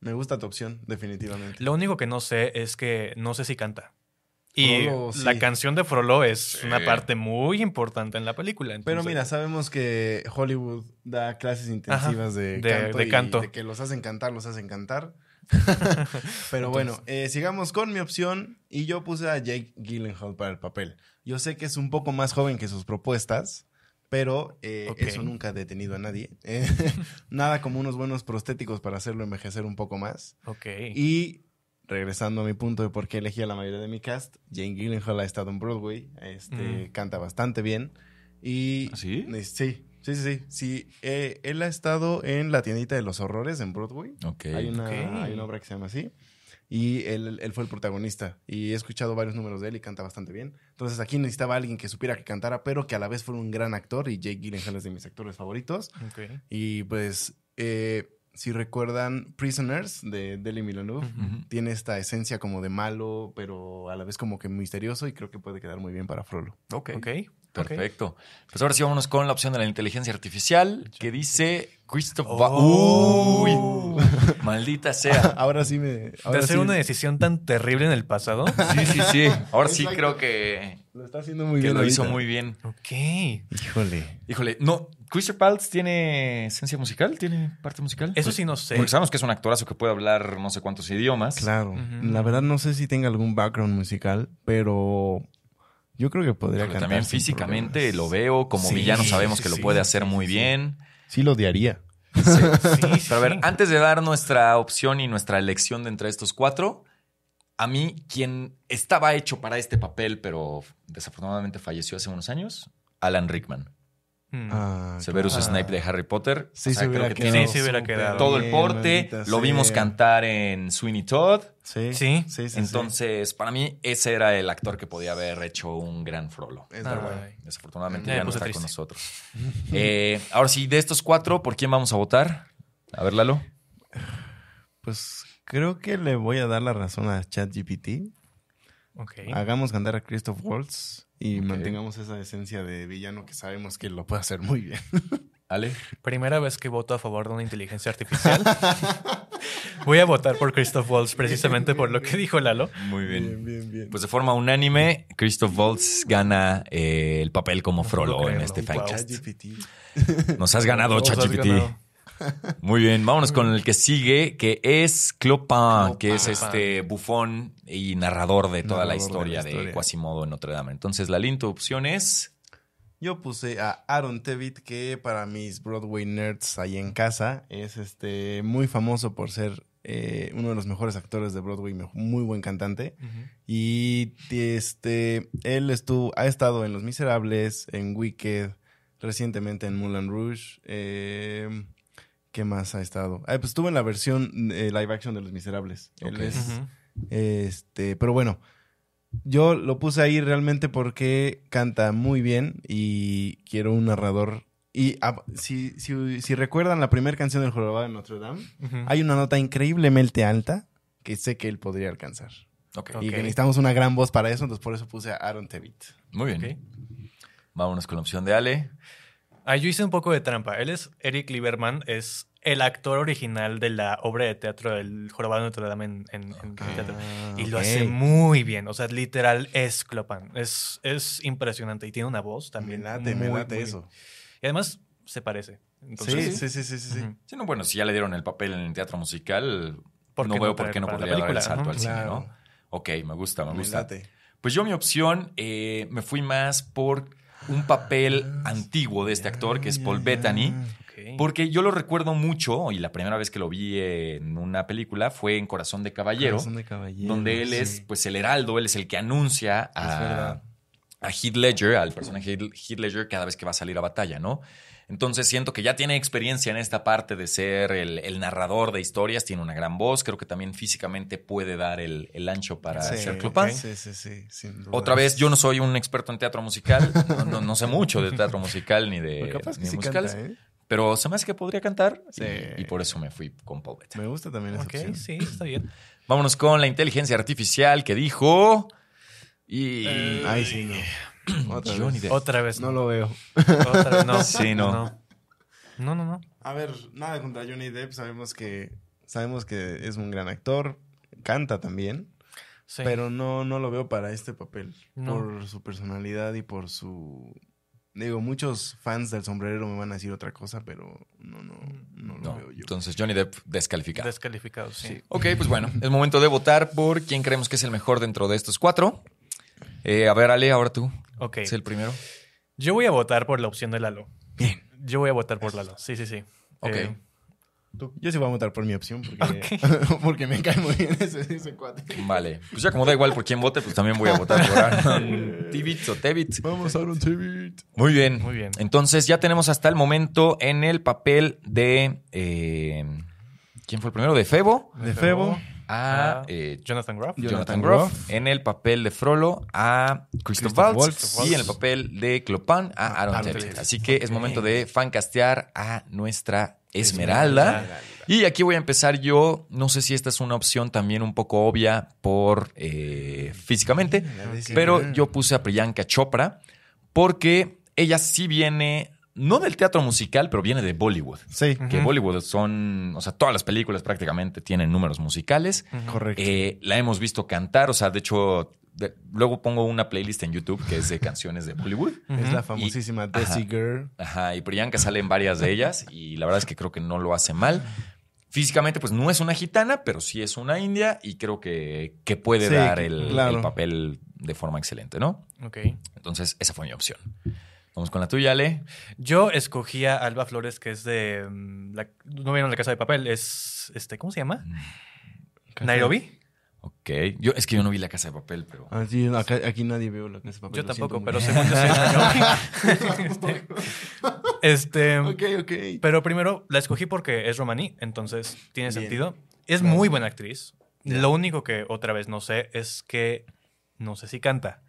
Me gusta tu opción, definitivamente. lo único que no sé es que no sé si canta. Y Frollo, sí. la canción de Frollo es Sí. una parte muy importante en la película. Pero mira, sabemos que Hollywood da clases intensivas de, de- canto de y canto. de que los hacen cantar, los hacen cantar. Pero bueno, eh, sigamos con mi opción y yo puse a Jake Gyllenhaal para el papel. Yo sé que es un poco más joven que sus propuestas, pero eh, eso nunca ha detenido a nadie. Eh, nada como unos buenos prostéticos para hacerlo envejecer un poco más. Ok. Y regresando a mi punto de por qué elegí a la mayoría de mi cast, Jane Gyllenhaal ha estado en Broadway, este, Mm. canta bastante bien. Y ¿Ah, sí? eh, sí, sí, sí, sí. Sí, eh, él ha estado en la tiendita de los horrores en Broadway. Ok. Hay, una, Ok. hay una obra que se llama así. Y él, él fue el protagonista. Y he escuchado varios números de él y canta bastante bien. Entonces aquí necesitaba alguien que supiera que cantara, pero que a la vez fuera un gran actor. Y Jake Gyllenhaal es de mis actores favoritos. Ok. Y pues, eh, si recuerdan Prisoners de Denis Villeneuve, Ujú. Ujú. tiene esta esencia como de malo, pero a la vez como que misterioso. Y creo que puede quedar muy bien para Frollo. Ok. Ok. Perfecto. Pues ahora sí vámonos con la opción de la inteligencia artificial que dice Christoph Va- Oh. Uy, maldita sea. Ahora sí me. De hacer sí una decisión tan terrible en el pasado. Sí, sí, sí. Ahora sí creo que, Lo está haciendo muy que bien. lo hizo muy bien. ok. Híjole. Híjole, no, Christopher Paltz tiene esencia musical, tiene parte musical. Eso sí no sé. Porque sabemos que es un actorazo que puede hablar no sé cuántos idiomas. Claro. La verdad no sé si tenga algún background musical, pero yo creo que podría cantar. también físicamente problemas. lo veo, como Sí, villano sabemos sí, que lo puede hacer sí, muy sí. bien. Sí lo odiaría. Sí, sí, Pero a ver, sí. antes de dar nuestra opción y nuestra elección de entre estos cuatro, a mí, quien estaba hecho para este papel, pero desafortunadamente falleció hace unos años, Alan Rickman. Mm. Ah, Severus claro. Snape de Harry Potter. Sí, O sea, se creo que quedado. tiene Sí, se hubiera súper quedado. todo el porte. maldita Lo vimos cantar en Sweeney Todd. Sí. Sí. Sí, sí, sí. Entonces, para mí, ese era el actor que podía haber hecho un gran Frollo. Es Ah, verdad. Desafortunadamente Me ya no está triste. con nosotros. Eh, ahora sí, de estos cuatro, ¿por quién vamos a votar? A ver, Lalo. Pues creo que le voy a dar la razón a ChatGPT. Ok. Hagamos cantar a Christoph Waltz y mantengamos esa esencia de villano que sabemos que lo puede hacer muy bien. Ale. Primera vez que voto a favor de una inteligencia artificial. Voy a votar por Christoph Waltz precisamente por lo que dijo Lalo. Muy bien. bien, bien. Pues de forma unánime, Christoph Waltz gana eh, el papel como No Frollo en este. Fancast. Nos has ganado, ChatGPT. Muy bien, vámonos con el que sigue, que es Clopin, Clopin. que es este bufón y narrador de toda la de la historia de, historia. Quasimodo en Notre Dame. Entonces, la tu opción es... Yo puse a Aaron Tevitt, que para mis Broadway nerds ahí en casa es este muy famoso por ser eh, uno de los mejores actores de Broadway, muy buen cantante. Y este, él estuvo, ha estado en Los Miserables, en Wicked, recientemente en Moulin Rouge. eh, ¿Qué más ha estado? Ah, pues estuvo en la versión eh, live action de Los Miserables. Él es, este, pero bueno, yo lo puse ahí realmente porque canta muy bien y quiero un narrador. Y ah, si, si, si recuerdan la primera canción del jorobado de Notre Dame, hay una nota increíblemente alta que sé que él podría alcanzar. Ok. Y que necesitamos una gran voz para eso, entonces por eso puse a Aaron Tevit. Muy bien. Vámonos con la opción de Ale. Ah, yo hice un poco de trampa. Él es Eric Lieberman, es el actor original de la obra de teatro del Jorobado de Notre Dame en, en- en teatro. Y lo hace muy bien. O sea, literal es Clopan. Es, es impresionante. Y tiene una voz Me también. late, me muy, late muy eso. bien. Y además se parece. Entonces, sí, sí, sí, sí, sí. no, bueno, si ya le dieron el papel en el teatro musical, ¿Por no veo no por qué no podría dar el película? salto Ajá. al cine, Claro. ¿no? Ok, me gusta, me Me gusta. late. Pues yo mi opción eh, me fui más por un papel antiguo de este actor, que es Paul Bettany. Porque yo lo recuerdo mucho, y la primera vez que lo vi en una película fue en Corazón de Caballero, Corazón de caballero, donde él sí. es pues el heraldo, él es el que anuncia a, a Heath Ledger, al personaje Heath Ledger cada vez que va a salir a batalla, ¿no? Entonces siento que ya tiene experiencia en esta parte de ser el, el narrador de historias, tiene una gran voz, creo que también físicamente puede dar el, el ancho para Sí, ser Clopin. Sí, sí, sí. sin duda. Otra vez, yo no soy un experto en teatro musical, no, no- no sé mucho de teatro musical ni de, capaz ni sí musicales, canta, ¿eh? pero se me hace que podría cantar Sí. y, y por eso me fui con Paul. Me gusta también esa Ok, opción. sí, está bien. Vámonos con la inteligencia artificial que dijo. Y. Eh, Ay, sí, no. Otra Johnny vez. Depp. Otra vez. No lo veo. Otra vez no. Sí, no. No, no, no. no. A ver, nada contra Johnny Depp. Sabemos que, sabemos que es un gran actor. Canta también. Sí. Pero no, no lo veo para este papel. No. Por su personalidad y por su. Digo, muchos fans del sombrerero me van a decir otra cosa, pero no, no, no lo No, veo yo. entonces Johnny Depp descalificado. Descalificado, sí. ok, pues bueno, es momento de votar por quién creemos que es el mejor dentro de estos cuatro. Eh, a ver, Ale, ahora tú. Ok. Es el primero. Yo voy a votar por la opción de Lalo. Bien. Yo voy a votar por Lalo. Sí, sí, sí. Ok. Eh, Tú- Yo sí voy a votar por mi opción porque, porque me cae muy bien ese, ese cuate. Vale. Pues ya como da igual por quién vote, pues también voy a votar por Aaron Tibit o Tevit. Vamos, Aaron Tevit. Muy bien. Muy bien. Entonces ya tenemos hasta el momento en el papel de... eh, ¿Quién fue el primero? De Febo. De Febo. A Ah, eh, Jonathan Groff. Jonathan, Groff. En el papel de Frollo a Christoph Christoph Waltz. Waltz. Y en el papel de Clopan a Aaron Aaron Tevit. Tevit. Así que es momento de fancastear a nuestra Esmeralda. Y aquí voy a empezar yo. No sé si esta es una opción también un poco obvia por eh, físicamente, pero yo puse a Priyanka Chopra porque ella sí viene, no del teatro musical, pero viene de Bollywood. Sí, Que. Bollywood son, o sea, todas las películas prácticamente tienen números musicales. correcto. Eh, la hemos visto cantar, o sea, de hecho, de- luego pongo una playlist en YouTube que es de canciones de Bollywood. es la famosísima Desi Girl. Ajá, y Priyanka sale en varias de ellas y la verdad es que creo que no lo hace mal. Físicamente, pues no es una gitana, pero sí es una india y creo que, que puede Sí, dar el, claro. el papel de forma excelente, ¿no? Ok. Entonces, esa fue mi opción. Vamos con la tuya, Ale. Yo escogí a Alba Flores, que es de. mm, la- no vieron la casa de papel, es. este ¿Cómo se llama? Nairobi. Ok. Yo, es que yo no vi la casa de papel, pero. Ah, sí, acá- aquí nadie veo la casa de papel. Yo tampoco, siento pero mucho. según yo soy Nairobi. este. Ok, ok. Pero primero la escogí porque es romaní, entonces tiene Bien. sentido. Es muy buena actriz. Lo único que otra vez no sé es que no sé si canta.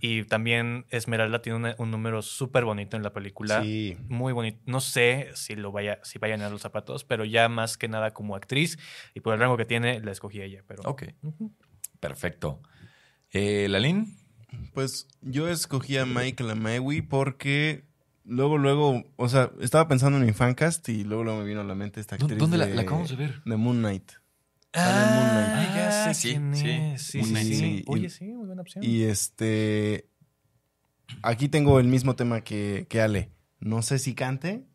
Y también Esmeralda tiene una- un número súper bonito en la película. Sí. Muy bonito. No sé si lo vaya, si vayan a los zapatos, pero ya más que nada como actriz y por el rango que tiene, la escogí a ella. Pero Ok. Perfecto. Eh, ¿Lalín? Pues yo escogí a Michael Amaewi porque luego, luego, o sea, estaba pensando en mi fancast y luego, luego me vino a la mente esta actriz ¿Dónde la, de, la acabamos de ver? de Moon Knight. Ah, ya sé sí, quién sí. es. Sí, Oye, sí, muy buena opción. Y este, aquí tengo el mismo tema que, que Ale. No sé si cante,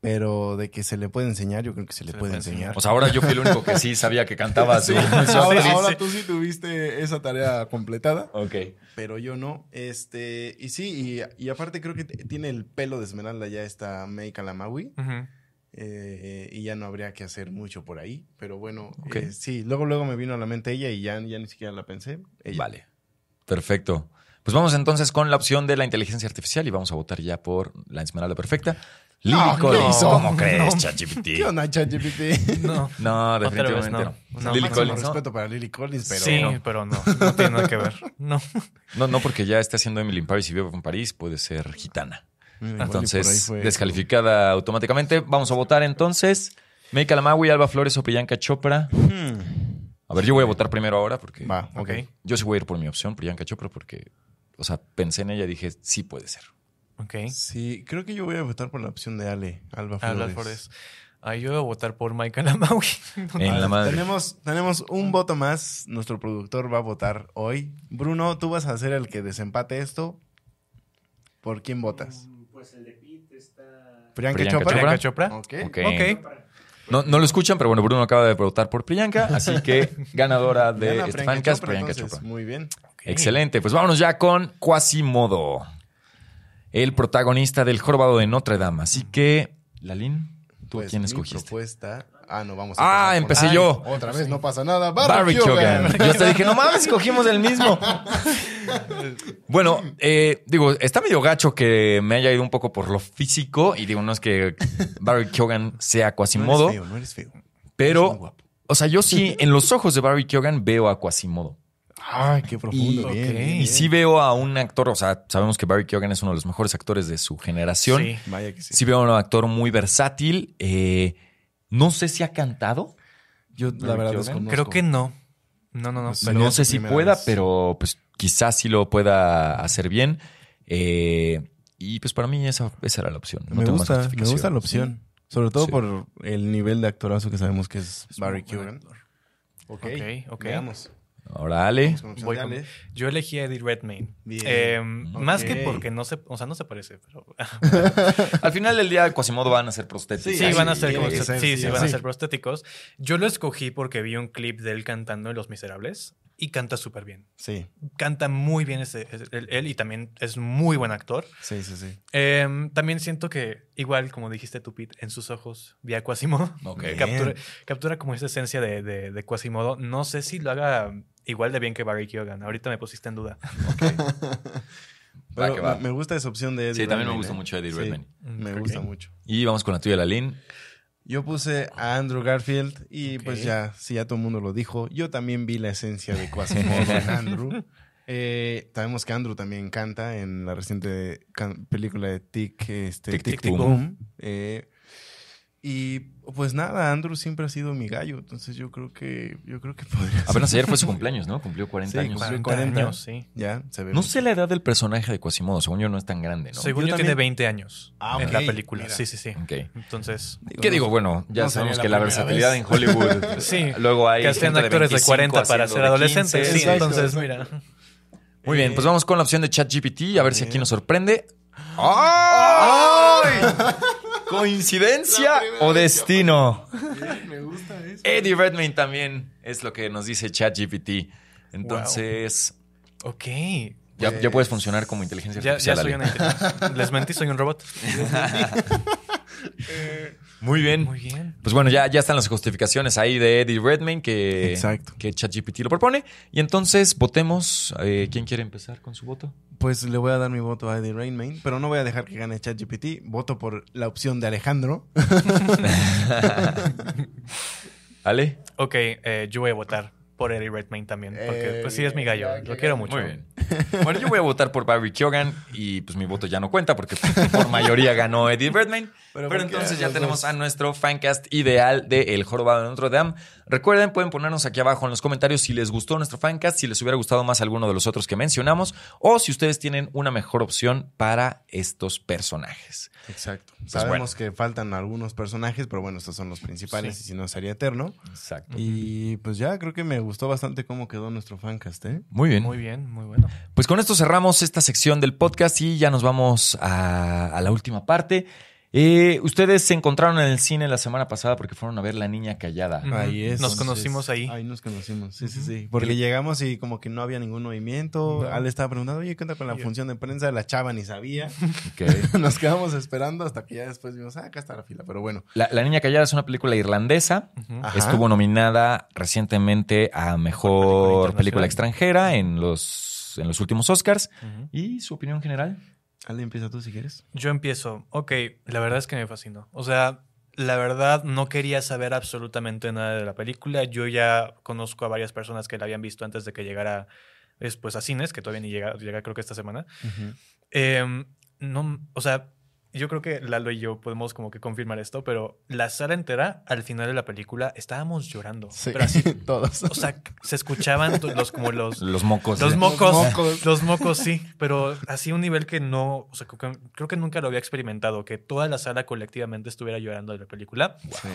pero de que se le puede enseñar, yo creo que se le Se le puede enseñar. O sea, ahora yo fui el único que sí sabía que cantaba Sí, ahora, tú sí tuviste esa tarea completada. Ok. pero yo no. Este, y sí, y, y aparte creo que tiene el pelo de Esmeralda ya esta May Kalamawi. Ujú. Eh, y ya no habría que hacer mucho por ahí. Pero bueno, eh, sí, luego luego me vino a la mente ella y ya, ya ni siquiera la pensé. Ella. Vale. Perfecto. Pues vamos entonces con la opción de la inteligencia artificial y vamos a votar ya por la Esmeralda Perfecta. Lily No, Collins. no, ¿Cómo crees, no. ChatGPT? ¿Qué onda, ChatGPT? No. No, Otra vez definitivamente no. no. No, Lily Collins, respeto para Lily Collins, pero sí, no. pero no. No tiene nada que ver. No. No, no, porque ya está haciendo Emily in Paris y vive en París, puede ser gitana. Mira, Entonces, fue- descalificada automáticamente. Vamos a votar entonces. Meika Lamawi, Alba Flores o Priyanka Chopra. Hmm. A ver, yo voy a votar primero ahora porque Va, ok. Ok. yo sí voy a ir por mi opción, Priyanka Chopra, porque, o sea, pensé en ella y dije, sí puede ser. Ok. Sí, creo que yo voy a votar por la opción de Ale, Alba Flores. Alba Flores. Ah, yo voy a votar por Michael Amaui. En la madre. Tenemos, tenemos un voto más. Nuestro productor va a votar hoy. Bruno, tú vas a ser el que desempate esto. ¿Por quién votas? Pues el de Pete está. Priyanka, Priyanka Chopra. Priyanka Chopra. Ok. Ok. Ok. No, no lo escuchan, pero bueno, Bruno acaba de votar por Priyanka, así que ganadora de Gana este Priyanka fancast, Chopra, Priyanka entonces, Chopra. Muy bien. Excelente, pues vámonos ya con Quasimodo, el protagonista del Jorobado de Notre Dame. Así que, Lalín, ¿tú a Pues quién mi escogiste? propuesta. Ah, no, vamos Ah, empezar empecé yo. Otra vez no pasa nada. Barry Keoghan. Yo hasta dije, no mames, cogimos el mismo. bueno, eh, digo, está medio gacho que me haya ido un poco por lo físico. Y digo, no es que Barry Keoghan sea No Quasimodo, eres feo, no eres feo. Pero, guapo. o sea, yo sí, en los ojos de Barry Keoghan veo a Quasimodo. Ay, qué profundo. Y- bien, ok. bien, Y sí veo a un actor, o sea, sabemos que Barry Keoghan es uno de los mejores actores de su generación. Sí. Vaya que sí. Sí veo a un actor muy versátil. eh, no sé si ha cantado. Yo, la verdad, Keoghan. Creo que no. No, no, no. Pues no sé si pueda, vez. pero pues quizás sí lo pueda hacer bien. Eh, y pues para mí esa, esa era la opción. No me tengo más gusta, me gusta la opción. Sobre todo Sí. por el nivel de actorazo que sabemos que es, Barry. Ok, Ok, ok. Veamos. Ahora, Ale. Vamos con opción Voy de con- Ale. Yo elegí a Eddie Redmayne. Bien. Eh, Más que porque no se, o sea, no se parece, pero Al final del día, Quasimodo van a ser prostéticos. sí, van a ser como sí, sí, sí, van a ser prostéticos. Yo lo escogí porque vi un clip de él cantando en Los Miserables y canta súper bien. Sí, Canta muy bien ese, ese- él, él y también es muy buen actor. sí, sí, sí. Eh, también siento que, igual como dijiste tú, Pete, en sus ojos vi a Quasimodo. Captura, captura como esa esencia de, de, de Quasimodo. No sé si lo haga igual de bien que Barry Keoghan. Ahorita me pusiste en duda. Va Pero va. me gusta esa opción de Eddie Sí, también me gusta ¿eh? mucho Eddie Sí, Redmayne. Me gusta mucho. Y vamos con la tuya, Lalín. Yo puse a Andrew Garfield y pues ya, si ya todo el mundo lo dijo, yo también vi la esencia de Quasimodo en Andrew. Eh, sabemos que Andrew también canta en la reciente película de Tic, este, Tic, Tic, Tic, Tic, Boom. Boom. Eh, y pues nada, Andrew siempre ha sido mi gallo, entonces yo creo que yo creo que podría ser. Apenas ayer fue su cumpleaños, ¿no? Cumplió 40 Sí, años. cumplió 40 40. años, sí. Ya, se ve. No sé la edad del personaje de Quasimodo, según yo no es tan grande, ¿no? Según Yo yo, tiene también- 20 años Ah, en ok, la película. mira. Sí, sí, sí. Ok. Entonces, ¿Qué digo? Bueno, ya no sabemos sería que la la versatilidad vez. en Hollywood. Sí, Luego hay que de actores de 25 40 para ser adolescentes. 15. Sí, Exacto, entonces, exacto. mira. Muy bien, pues vamos con la opción de ChatGPT a ver si aquí nos sorprende. ¡Ay! ¿Coincidencia o destino? Bien, me gusta eso. Eddie Redmayne también es lo que nos dice ChatGPT. Entonces, Ok. ya, Pues- ya puedes funcionar como inteligencia Ya, ya artificial. soy una inteligencia. Les mentí, soy un robot. Muy bien. Muy bien. Pues bueno, ya, ya están las justificaciones ahí de Eddie Redmayne que, Exacto. que ChatGPT lo propone. Y entonces votemos. Eh, ¿Quién quiere empezar con su voto? Pues le voy a dar mi voto a Eddie Redmayne, pero no voy a dejar que gane ChatGPT. Voto por la opción de Alejandro. Ale. Ok, eh, yo voy a votar por Eddie Redmayne también. Porque, Eh, pues sí, es mi gallo. ya, Lo quiero mucho. Muy bien. Bueno, yo voy a votar por Barry Keoghan y pues mi voto ya no cuenta porque por mayoría ganó Eddie Redmayne. Pero Pero, ¿por qué entonces ya tenemos dos? a nuestro fancast ideal de El Jorobado de Notre Dame. Recuerden, pueden ponernos aquí abajo en los comentarios si les gustó nuestro fancast, si les hubiera gustado más alguno de los otros que mencionamos o si ustedes tienen una mejor opción para estos personajes. Exacto. Pues Sabemos que faltan algunos personajes, pero bueno, estos son los principales Sí. y si no sería eterno. Exacto. Y pues ya creo que me gustó bastante cómo quedó nuestro fancast, ¿eh? Muy bien. Muy bien, muy bueno. Pues con esto cerramos esta sección del podcast y ya nos vamos a, a la última parte. Eh, ustedes se encontraron en el cine la semana pasada porque fueron a ver La Niña Callada. Ahí es. Nos Entonces, conocimos ahí. Ahí nos conocimos, sí, sí, sí. Porque llegamos y como que no había ningún movimiento. No. Ale estaba preguntando, oye, ¿qué onda con la función de prensa? La chava ni sabía. Ok. nos quedamos esperando hasta que ya después vimos, ah, acá está la fila. Pero bueno. La, La Niña Callada es una película irlandesa. Ajá. Estuvo nominada recientemente a Mejor Película. Extranjera en los, en los últimos Oscars. ¿Y su opinión general? Ale, empieza tú si quieres. Yo empiezo. Ok, la verdad es que me fascinó. O sea, la verdad no quería saber absolutamente nada de la película. Yo ya conozco a varias personas que la habían visto antes de que llegara después a cines, que todavía ni llega, llega creo que esta semana. Eh, no, o sea, yo creo que Lalo y yo podemos como que confirmar esto, pero la sala entera, al final de la película, estábamos llorando. Sí, Pero así, todos. o sea, se escuchaban los como los... Los mocos. Los mocos, mocos. los mocos, sí, pero así un nivel que no, o sea, creo que, creo que nunca lo había experimentado, que toda la sala colectivamente estuviera llorando de la película. Sí.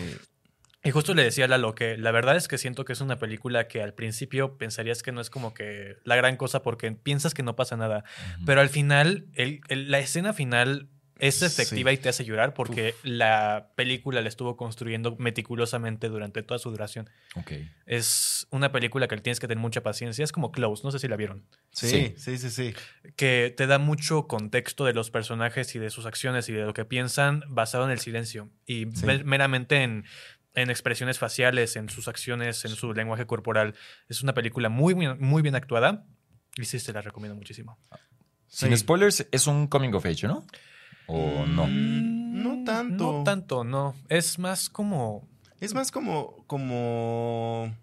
Y justo le decía a Lalo que la verdad es que siento que es una película que al principio pensarías que no es como que la gran cosa porque piensas que no pasa nada, pero al final, el- el- la escena final es efectiva Sí. y te hace llorar porque la película la estuvo construyendo meticulosamente durante toda su duración. Ok. Es una película que tienes que tener mucha paciencia, es como Close, no sé si la vieron Sí, sí, sí, sí. que te da mucho contexto de los personajes y de sus acciones y de lo que piensan basado en el silencio y Sí. mer- meramente en, en expresiones faciales, en sus acciones, en su lenguaje corporal. Es una película muy, bien- muy bien actuada y sí, te la recomiendo muchísimo. Sin Sí. spoilers, es un coming of age, ¿no? ¿O no? No tanto. No tanto, no. Es más como... Es más como, como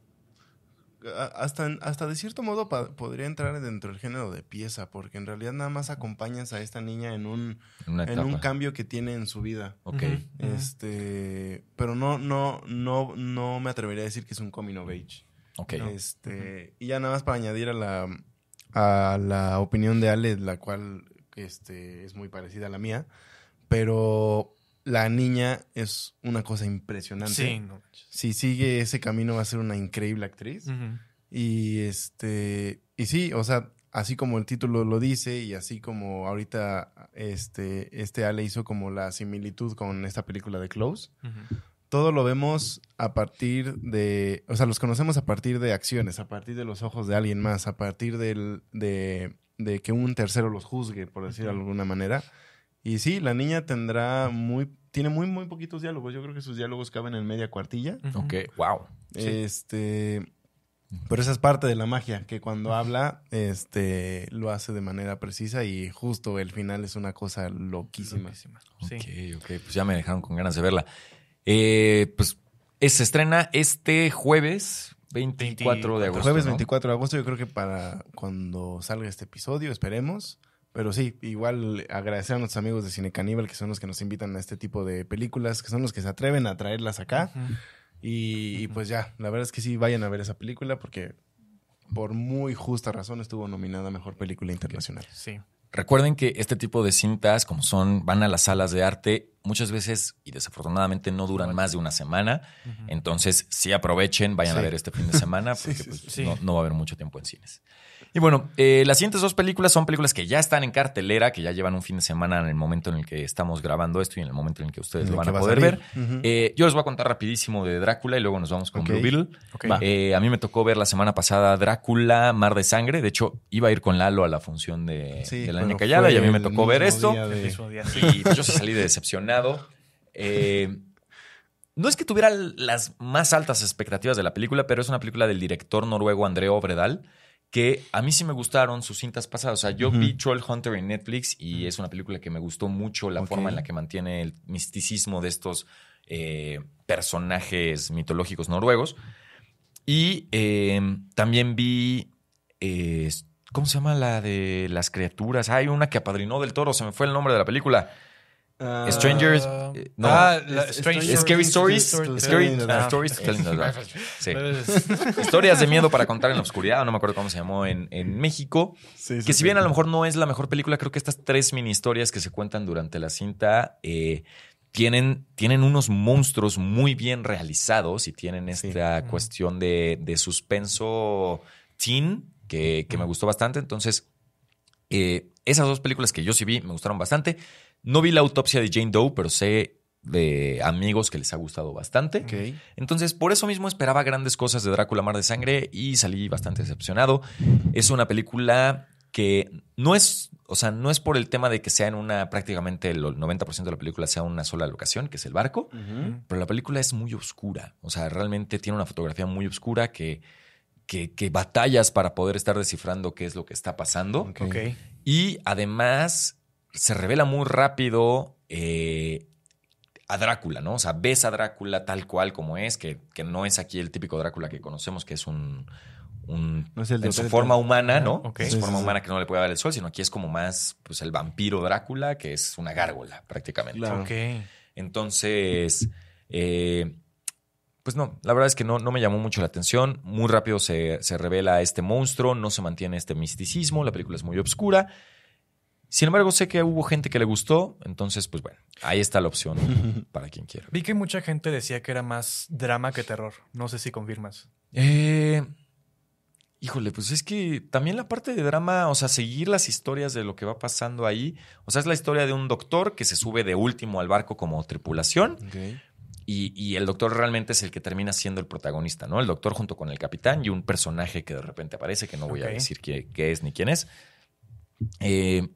hasta, hasta de cierto modo pa- podría entrar dentro del género de pieza, porque en realidad nada más acompañas a esta niña en un, En un cambio que tiene en su vida. Ok. Este, pero no, no, no, no me atrevería a decir que es un coming of age. Ok. Este, y ya nada más para añadir a la, a la opinión de Ale, la cual este, es muy parecida a la mía, pero la niña es una cosa impresionante. Sí, no. Si sigue ese camino va a ser una increíble actriz. Y este, y sí, o sea, así como el título lo dice y así como ahorita este, este Ale hizo como la similitud con esta película de Close, todo lo vemos a partir de, o sea, los conocemos a partir de acciones, a partir de los ojos de alguien más, a partir del, de, de que un tercero los juzgue, por decirlo de alguna manera. Y sí, la niña tendrá muy, tiene muy, muy poquitos diálogos. Yo creo que sus diálogos caben en media cuartilla. Ok, wow. Sí. Este, pero esa es parte de la magia, que cuando habla, este, lo hace de manera precisa y justo el final es una cosa loquísima. Loquísima. Sí. Ok, ok, pues ya me dejaron con ganas de verla. Eh, pues es- se estrena este jueves 24 de agosto. Jueves ¿no? 24 de agosto, yo creo que para cuando salga este episodio, esperemos. Pero sí, igual agradecer a nuestros amigos de Cine Caníbal, que son los que nos invitan a este tipo de películas, que son los que se atreven a traerlas acá. Y, pues ya, la verdad es que sí, vayan a ver esa película porque por muy justa razón estuvo nominada a Mejor Película Internacional. Sí. Recuerden que este tipo de cintas, como son, van a las salas de arte, muchas veces y desafortunadamente no duran más de una semana. Entonces, sí aprovechen, vayan a ver este fin de semana, porque sí, pues. No, no va a haber mucho tiempo en cines. Y bueno, eh, las siguientes dos películas son películas que ya están en cartelera, que ya llevan un fin de semana en el momento en el que estamos grabando esto y en el momento en el que ustedes lo van a poder ver. Eh, yo les voy a contar rapidísimo de Drácula y luego nos vamos con Ok. Blue Beetle. Eh, a mí me tocó ver la semana pasada Drácula, Mar de Sangre. De hecho, iba a ir con Lalo a la función de, de la pero Ña Callada y a mí me tocó ver esto. de-. Y pues, yo salí decepcionado. Eh, no es que tuviera las más altas expectativas de la película, pero es una película del director noruego André Obredal, que a mí sí me gustaron sus cintas pasadas. O sea, yo vi Troll Hunter en Netflix y es una película que me gustó mucho la forma en la que mantiene el misticismo de estos eh, personajes mitológicos noruegos. Y eh, también vi. eh, ¿Cómo se llama la de las criaturas? Hay una que apadrinó del toro, se me fue el nombre de la película. Ah, Strangers. eh, no. Ah, la Es- Stranger Scary Stories. Stories. Scary. Stories Historias de miedo para contar en la oscuridad. No me acuerdo cómo se llamó en, en México. Sí, sí, Que si sí. bien a lo mejor no es la mejor película, creo que estas tres mini historias que se cuentan durante la cinta eh, tienen, tienen unos monstruos muy bien realizados y tienen esta cuestión de, de suspenso teen que, que me gustó bastante. Entonces, eh, esas dos películas que yo sí vi me gustaron bastante. No vi la autopsia de Jane Doe, pero sé de amigos que les ha gustado bastante. Entonces, por eso mismo esperaba grandes cosas de Drácula Mar de Sangre y salí bastante decepcionado. Es una película que no es, o sea, no es por el tema de que sea en una, prácticamente el 90% de la película sea una sola locación, que es el barco, pero la película es muy oscura. O sea, realmente tiene una fotografía muy oscura que, que, que batallas para poder estar descifrando qué es lo que está pasando. Ok. ok. Y además se revela muy rápido eh, a Drácula, ¿no? O sea, ves a Drácula tal cual como es, que, que no es aquí el típico Drácula que conocemos, que es un, un No es el en su forma humana, ¿no? Ok. En su forma humana que no le puede dar el sol, sino aquí es como más pues el vampiro Drácula, que es una gárgola prácticamente. Claro. Ok. Entonces, eh, pues no, la verdad es que no, no me llamó mucho la atención. Muy rápido se, se revela este monstruo, no se mantiene este misticismo, la película es muy oscura. Sin embargo, sé que hubo gente que le gustó, entonces, pues bueno, ahí está la opción para quien quiera. Vi que mucha gente decía que era más drama que terror. No sé si confirmas. Eh, híjole, pues es que también la parte de drama, o sea, seguir las historias de lo que va pasando ahí, o sea, es la historia de un doctor que se sube de último al barco como tripulación y, y el doctor realmente es el que termina siendo el protagonista, ¿no? El doctor junto con el capitán y un personaje que de repente aparece, que no voy a decir qué, qué es ni quién es. Eh,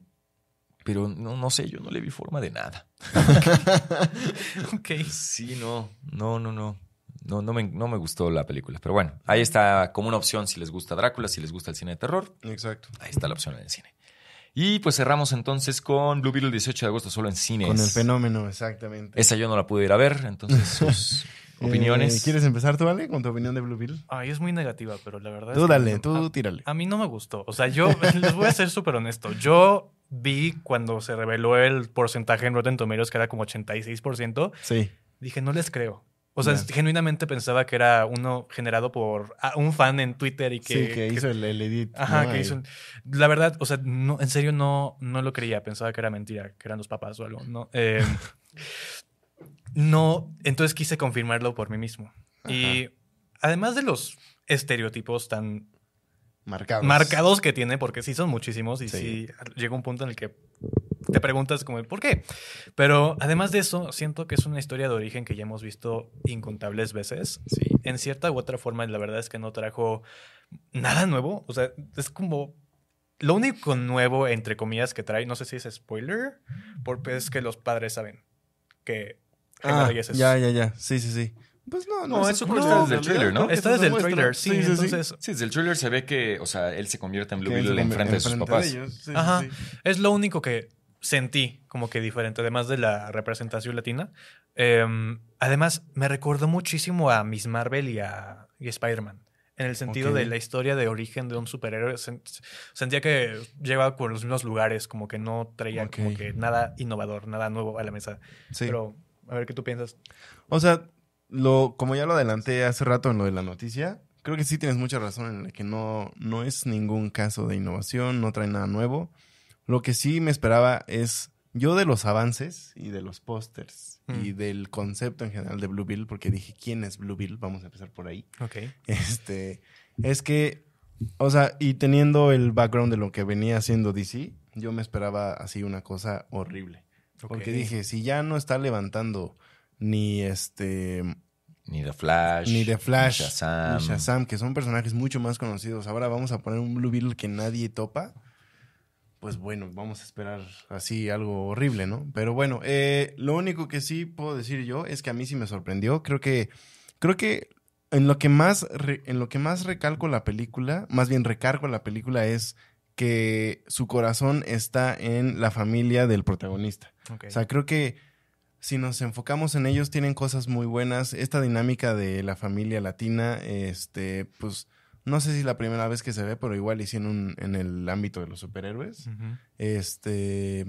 pero no, no sé, yo no le vi forma de nada. Ok. Sí, no, no, no, no. No, no, me, no me gustó la película. Pero bueno, ahí está como una opción si les gusta Drácula, si les gusta el cine de terror. Exacto. Ahí está la opción en el cine. Y pues cerramos entonces con Blue Beetle el 18 de agosto solo en cines. Con el fenómeno, exactamente. Esa yo no la pude ir a ver, entonces sus Eh, opiniones. ¿Quieres empezar tú, Ale, con tu opinión de Blue Beetle? Ay, es muy negativa, pero la verdad Tú es que dale, no- tú a- tírale. A mí no me gustó. O sea, yo les voy a ser súper honesto. Yo vi cuando se reveló el porcentaje en Rotten Tomatoes, que era como 86%, Sí. dije, no les creo. O sea, genuinamente pensaba que era uno generado por ah, un fan en Twitter y que... sí, que, hizo el, el edit. Ajá, ¿no? que hizo... La verdad, o sea, no, en serio no, no lo creía. Pensaba que era mentira, que eran los papás o algo. No, Eh, no entonces quise confirmarlo por mí mismo. Y además de los estereotipos tan Marcados. marcados que tiene, porque sí son muchísimos y Sí. sí. llega un punto en el que te preguntas como, ¿por qué? Pero además de eso, siento que es una historia de origen que ya hemos visto incontables veces. Sí. En cierta u otra forma, la verdad es que no trajo nada nuevo. O sea, es como... Lo único nuevo, entre comillas, que trae, no sé si es spoiler, porque es que los padres saben que Ah, Reyes es... ya, ya, ya. Sí, sí, sí. Pues no, no. No, eso no, está desde el trailer, ¿no? Está desde el trailer, sí. sí, sí. entonces, Sí, desde el trailer se ve que, o sea, él se convierte en Blue Beetle en convierte frente de sus enfrente papás. ellos. Sí, sí, Ajá. sí. Es lo único que sentí como que diferente, además de la representación latina. Eh, además, me recordó muchísimo a Miss Marvel y a, y Spider-Man. En el sentido de la historia de origen de un superhéroe. Sen- Sentía que llegaba por los mismos lugares, como que no traía como que nada innovador, nada nuevo a la mesa. Sí. Pero, a ver qué tú piensas. O sea, lo, como ya lo adelanté hace rato en lo de la noticia, creo que sí tienes mucha razón en el que no, no es ningún caso de innovación, no trae nada nuevo. Lo que sí me esperaba es, yo de los avances y de los pósters Mm. y del concepto en general de Blue Bill, porque dije, ¿quién es Blue Bill? Vamos a empezar por ahí. Ok. Este, es que, o sea, y teniendo el background de lo que venía haciendo DC, yo me esperaba así una cosa horrible. Porque Ok. dije, si ya no está levantando ni este Ni The Flash. ni The Flash, ni Shazam. ni Shazam, que son personajes mucho más conocidos. Ahora vamos a poner un Blue Beetle que nadie topa. Pues bueno, vamos a esperar así algo horrible, ¿no? Pero bueno, eh, lo único que sí puedo decir yo es que a mí sí me sorprendió. Creo que, creo que en lo que más, re- en lo que más recalco la película, más bien recargo la película es que su corazón está en la familia del protagonista. O sea, creo que si nos enfocamos en ellos, tienen cosas muy buenas. Esta dinámica de la familia latina, este, pues, no sé si es la primera vez que se ve, pero igual hicieron en el ámbito de los superhéroes. Este,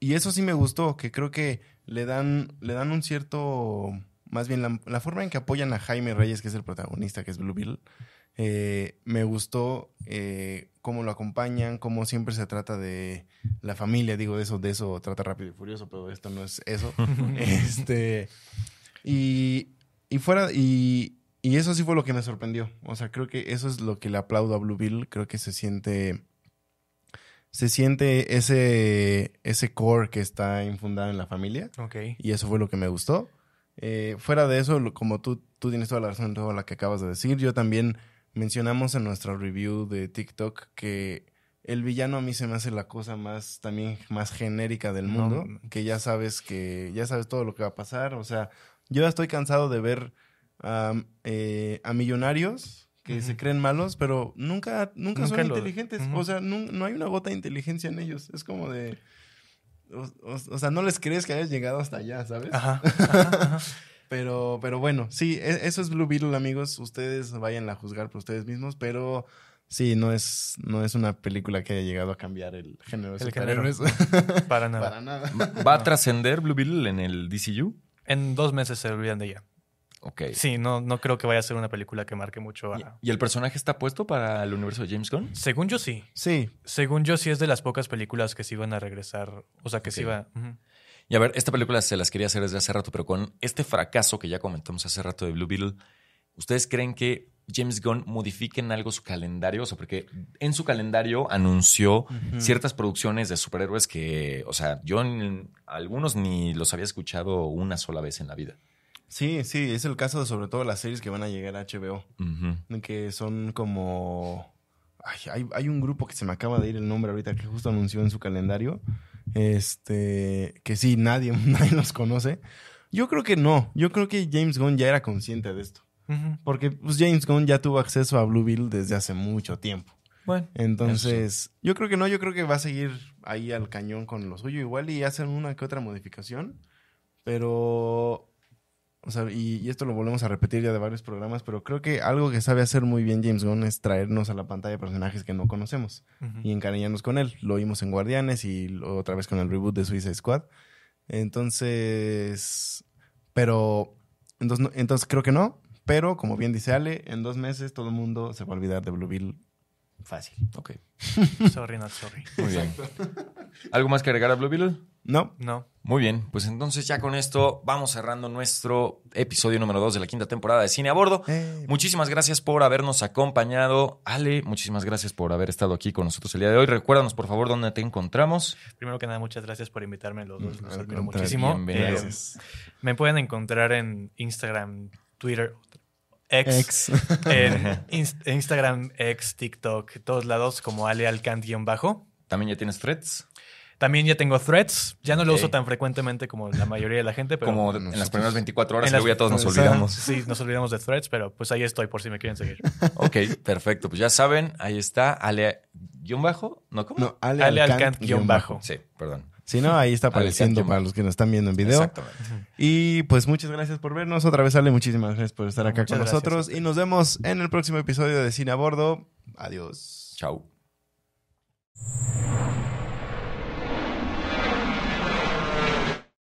y eso sí me gustó, que creo que le dan, le dan un cierto, más bien la, la forma en que apoyan a Jaime Reyes, que es el protagonista, que es Blue Beetle, eh, me gustó eh, cómo lo acompañan, cómo siempre se trata de la familia, digo, de eso, de eso trata Rápido y Furioso, pero esto no es eso. este, y, y fuera, y, y eso sí fue lo que me sorprendió. O sea, creo que eso es lo que le aplaudo a Blue Bill. Creo que se siente. Se siente ese, ese core que está infundado en la familia. Ok. Y eso fue lo que me gustó. Eh, fuera de eso, como tú, tú tienes toda la razón en todo lo que acabas de decir, yo también mencionamos en nuestra review de TikTok que el villano a mí se me hace la cosa más también más genérica del No, mundo, no. que ya sabes que ya sabes todo lo que va a pasar, o sea, yo ya estoy cansado de ver am, eh, a millonarios que se creen malos, pero nunca nunca, son Nunca inteligentes, o sea, nun- no hay una gota de inteligencia en ellos, es como de o, o- o sea, no les crees que hayas llegado hasta allá, ¿sabes? Ajá, ajá, ajá. Pero, pero bueno, sí, e- eso es Blue Beetle, amigos. Ustedes vayan a juzgar por ustedes mismos, pero sí, no es, no es una película que haya llegado a cambiar el género de El género. superhéroes. Para nada. Para nada. ¿Va a trascender Blue Beetle en el DCU? En dos meses se olvidan de ella. Ok. Sí, no, no creo que vaya a ser una película que marque mucho ¿Y, a... y el personaje está puesto para el universo de James Gunn? Según yo sí. Sí, Según yo sí es de las pocas películas que sí iban a regresar. O sea, que sí iba... ujú. Y a ver, esta película se las quería hacer desde hace rato, pero con este fracaso que ya comentamos hace rato de Blue Beetle, ¿ustedes creen que James Gunn modifique en algo su calendario? O sea, porque en su calendario anunció ciertas producciones de superhéroes que, o sea, yo en- algunos ni los había escuchado una sola vez en la vida. sí, sí, es el caso de sobre todo las series que van a llegar a HBO, que son como... Ay, hay, hay un grupo que se me acaba de ir el nombre ahorita que justo anunció en su calendario, este, que sí, nadie, nadie los conoce. Yo creo que no, yo creo que James Gunn ya era consciente de esto, porque pues, James Gunn ya tuvo acceso a Blue Beetle desde hace mucho tiempo. Bueno, Entonces, yo creo que no, yo creo que va a seguir ahí al cañón con lo suyo igual y hacen una que otra modificación, pero, o sea, y, y esto lo volvemos a repetir ya de varios programas, pero creo que algo que sabe hacer muy bien James Gunn es traernos a la pantalla personajes que no conocemos y encariñarnos con él. Lo vimos en Guardianes y otra vez con el reboot de Suicide Squad. Entonces, pero, entonces, no- entonces creo que no, pero como bien dice Ale, en dos meses todo el mundo se va a olvidar de Blue Beetle fácil. ok. Sorry, not sorry. Muy bien. ¿Algo más que agregar a Blue Beetle? No, No. Muy bien, pues entonces ya con esto vamos cerrando nuestro episodio número 2 de la quinta temporada de Cine a Bordo. Eh, Muchísimas gracias por habernos acompañado. Ale, muchísimas gracias por haber estado aquí con nosotros el día de hoy. Recuérdanos, por favor, dónde te encontramos. Primero que nada, muchas gracias por invitarme. Los dos los admiro muchísimo. Eh, gracias. me pueden encontrar en Instagram, Twitter, X, Ex. en Inst- Instagram, X, TikTok, todos lados como Ale Alcant-bajo. También ya tienes threads, También ya tengo threads. Ya no lo uso tan frecuentemente como la mayoría de la gente, pero como en las primeras 24 horas, luego ya todos nos olvidamos. sí, nos olvidamos de threads, pero pues ahí estoy por si me quieren seguir. Ok, perfecto. Pues ya saben, ahí está Ale guion bajo, ¿no? ¿Cómo? No, Ale, Ale Alcant, guion bajo. Sí, perdón. Si no, ahí está apareciendo para los que nos están viendo en video. Exactamente. Y pues muchas gracias por vernos. Otra vez, Ale, muchísimas gracias por estar acá Muchas con gracias. nosotros. Y nos vemos en el próximo episodio de Cine a Bordo. Adiós. Chau.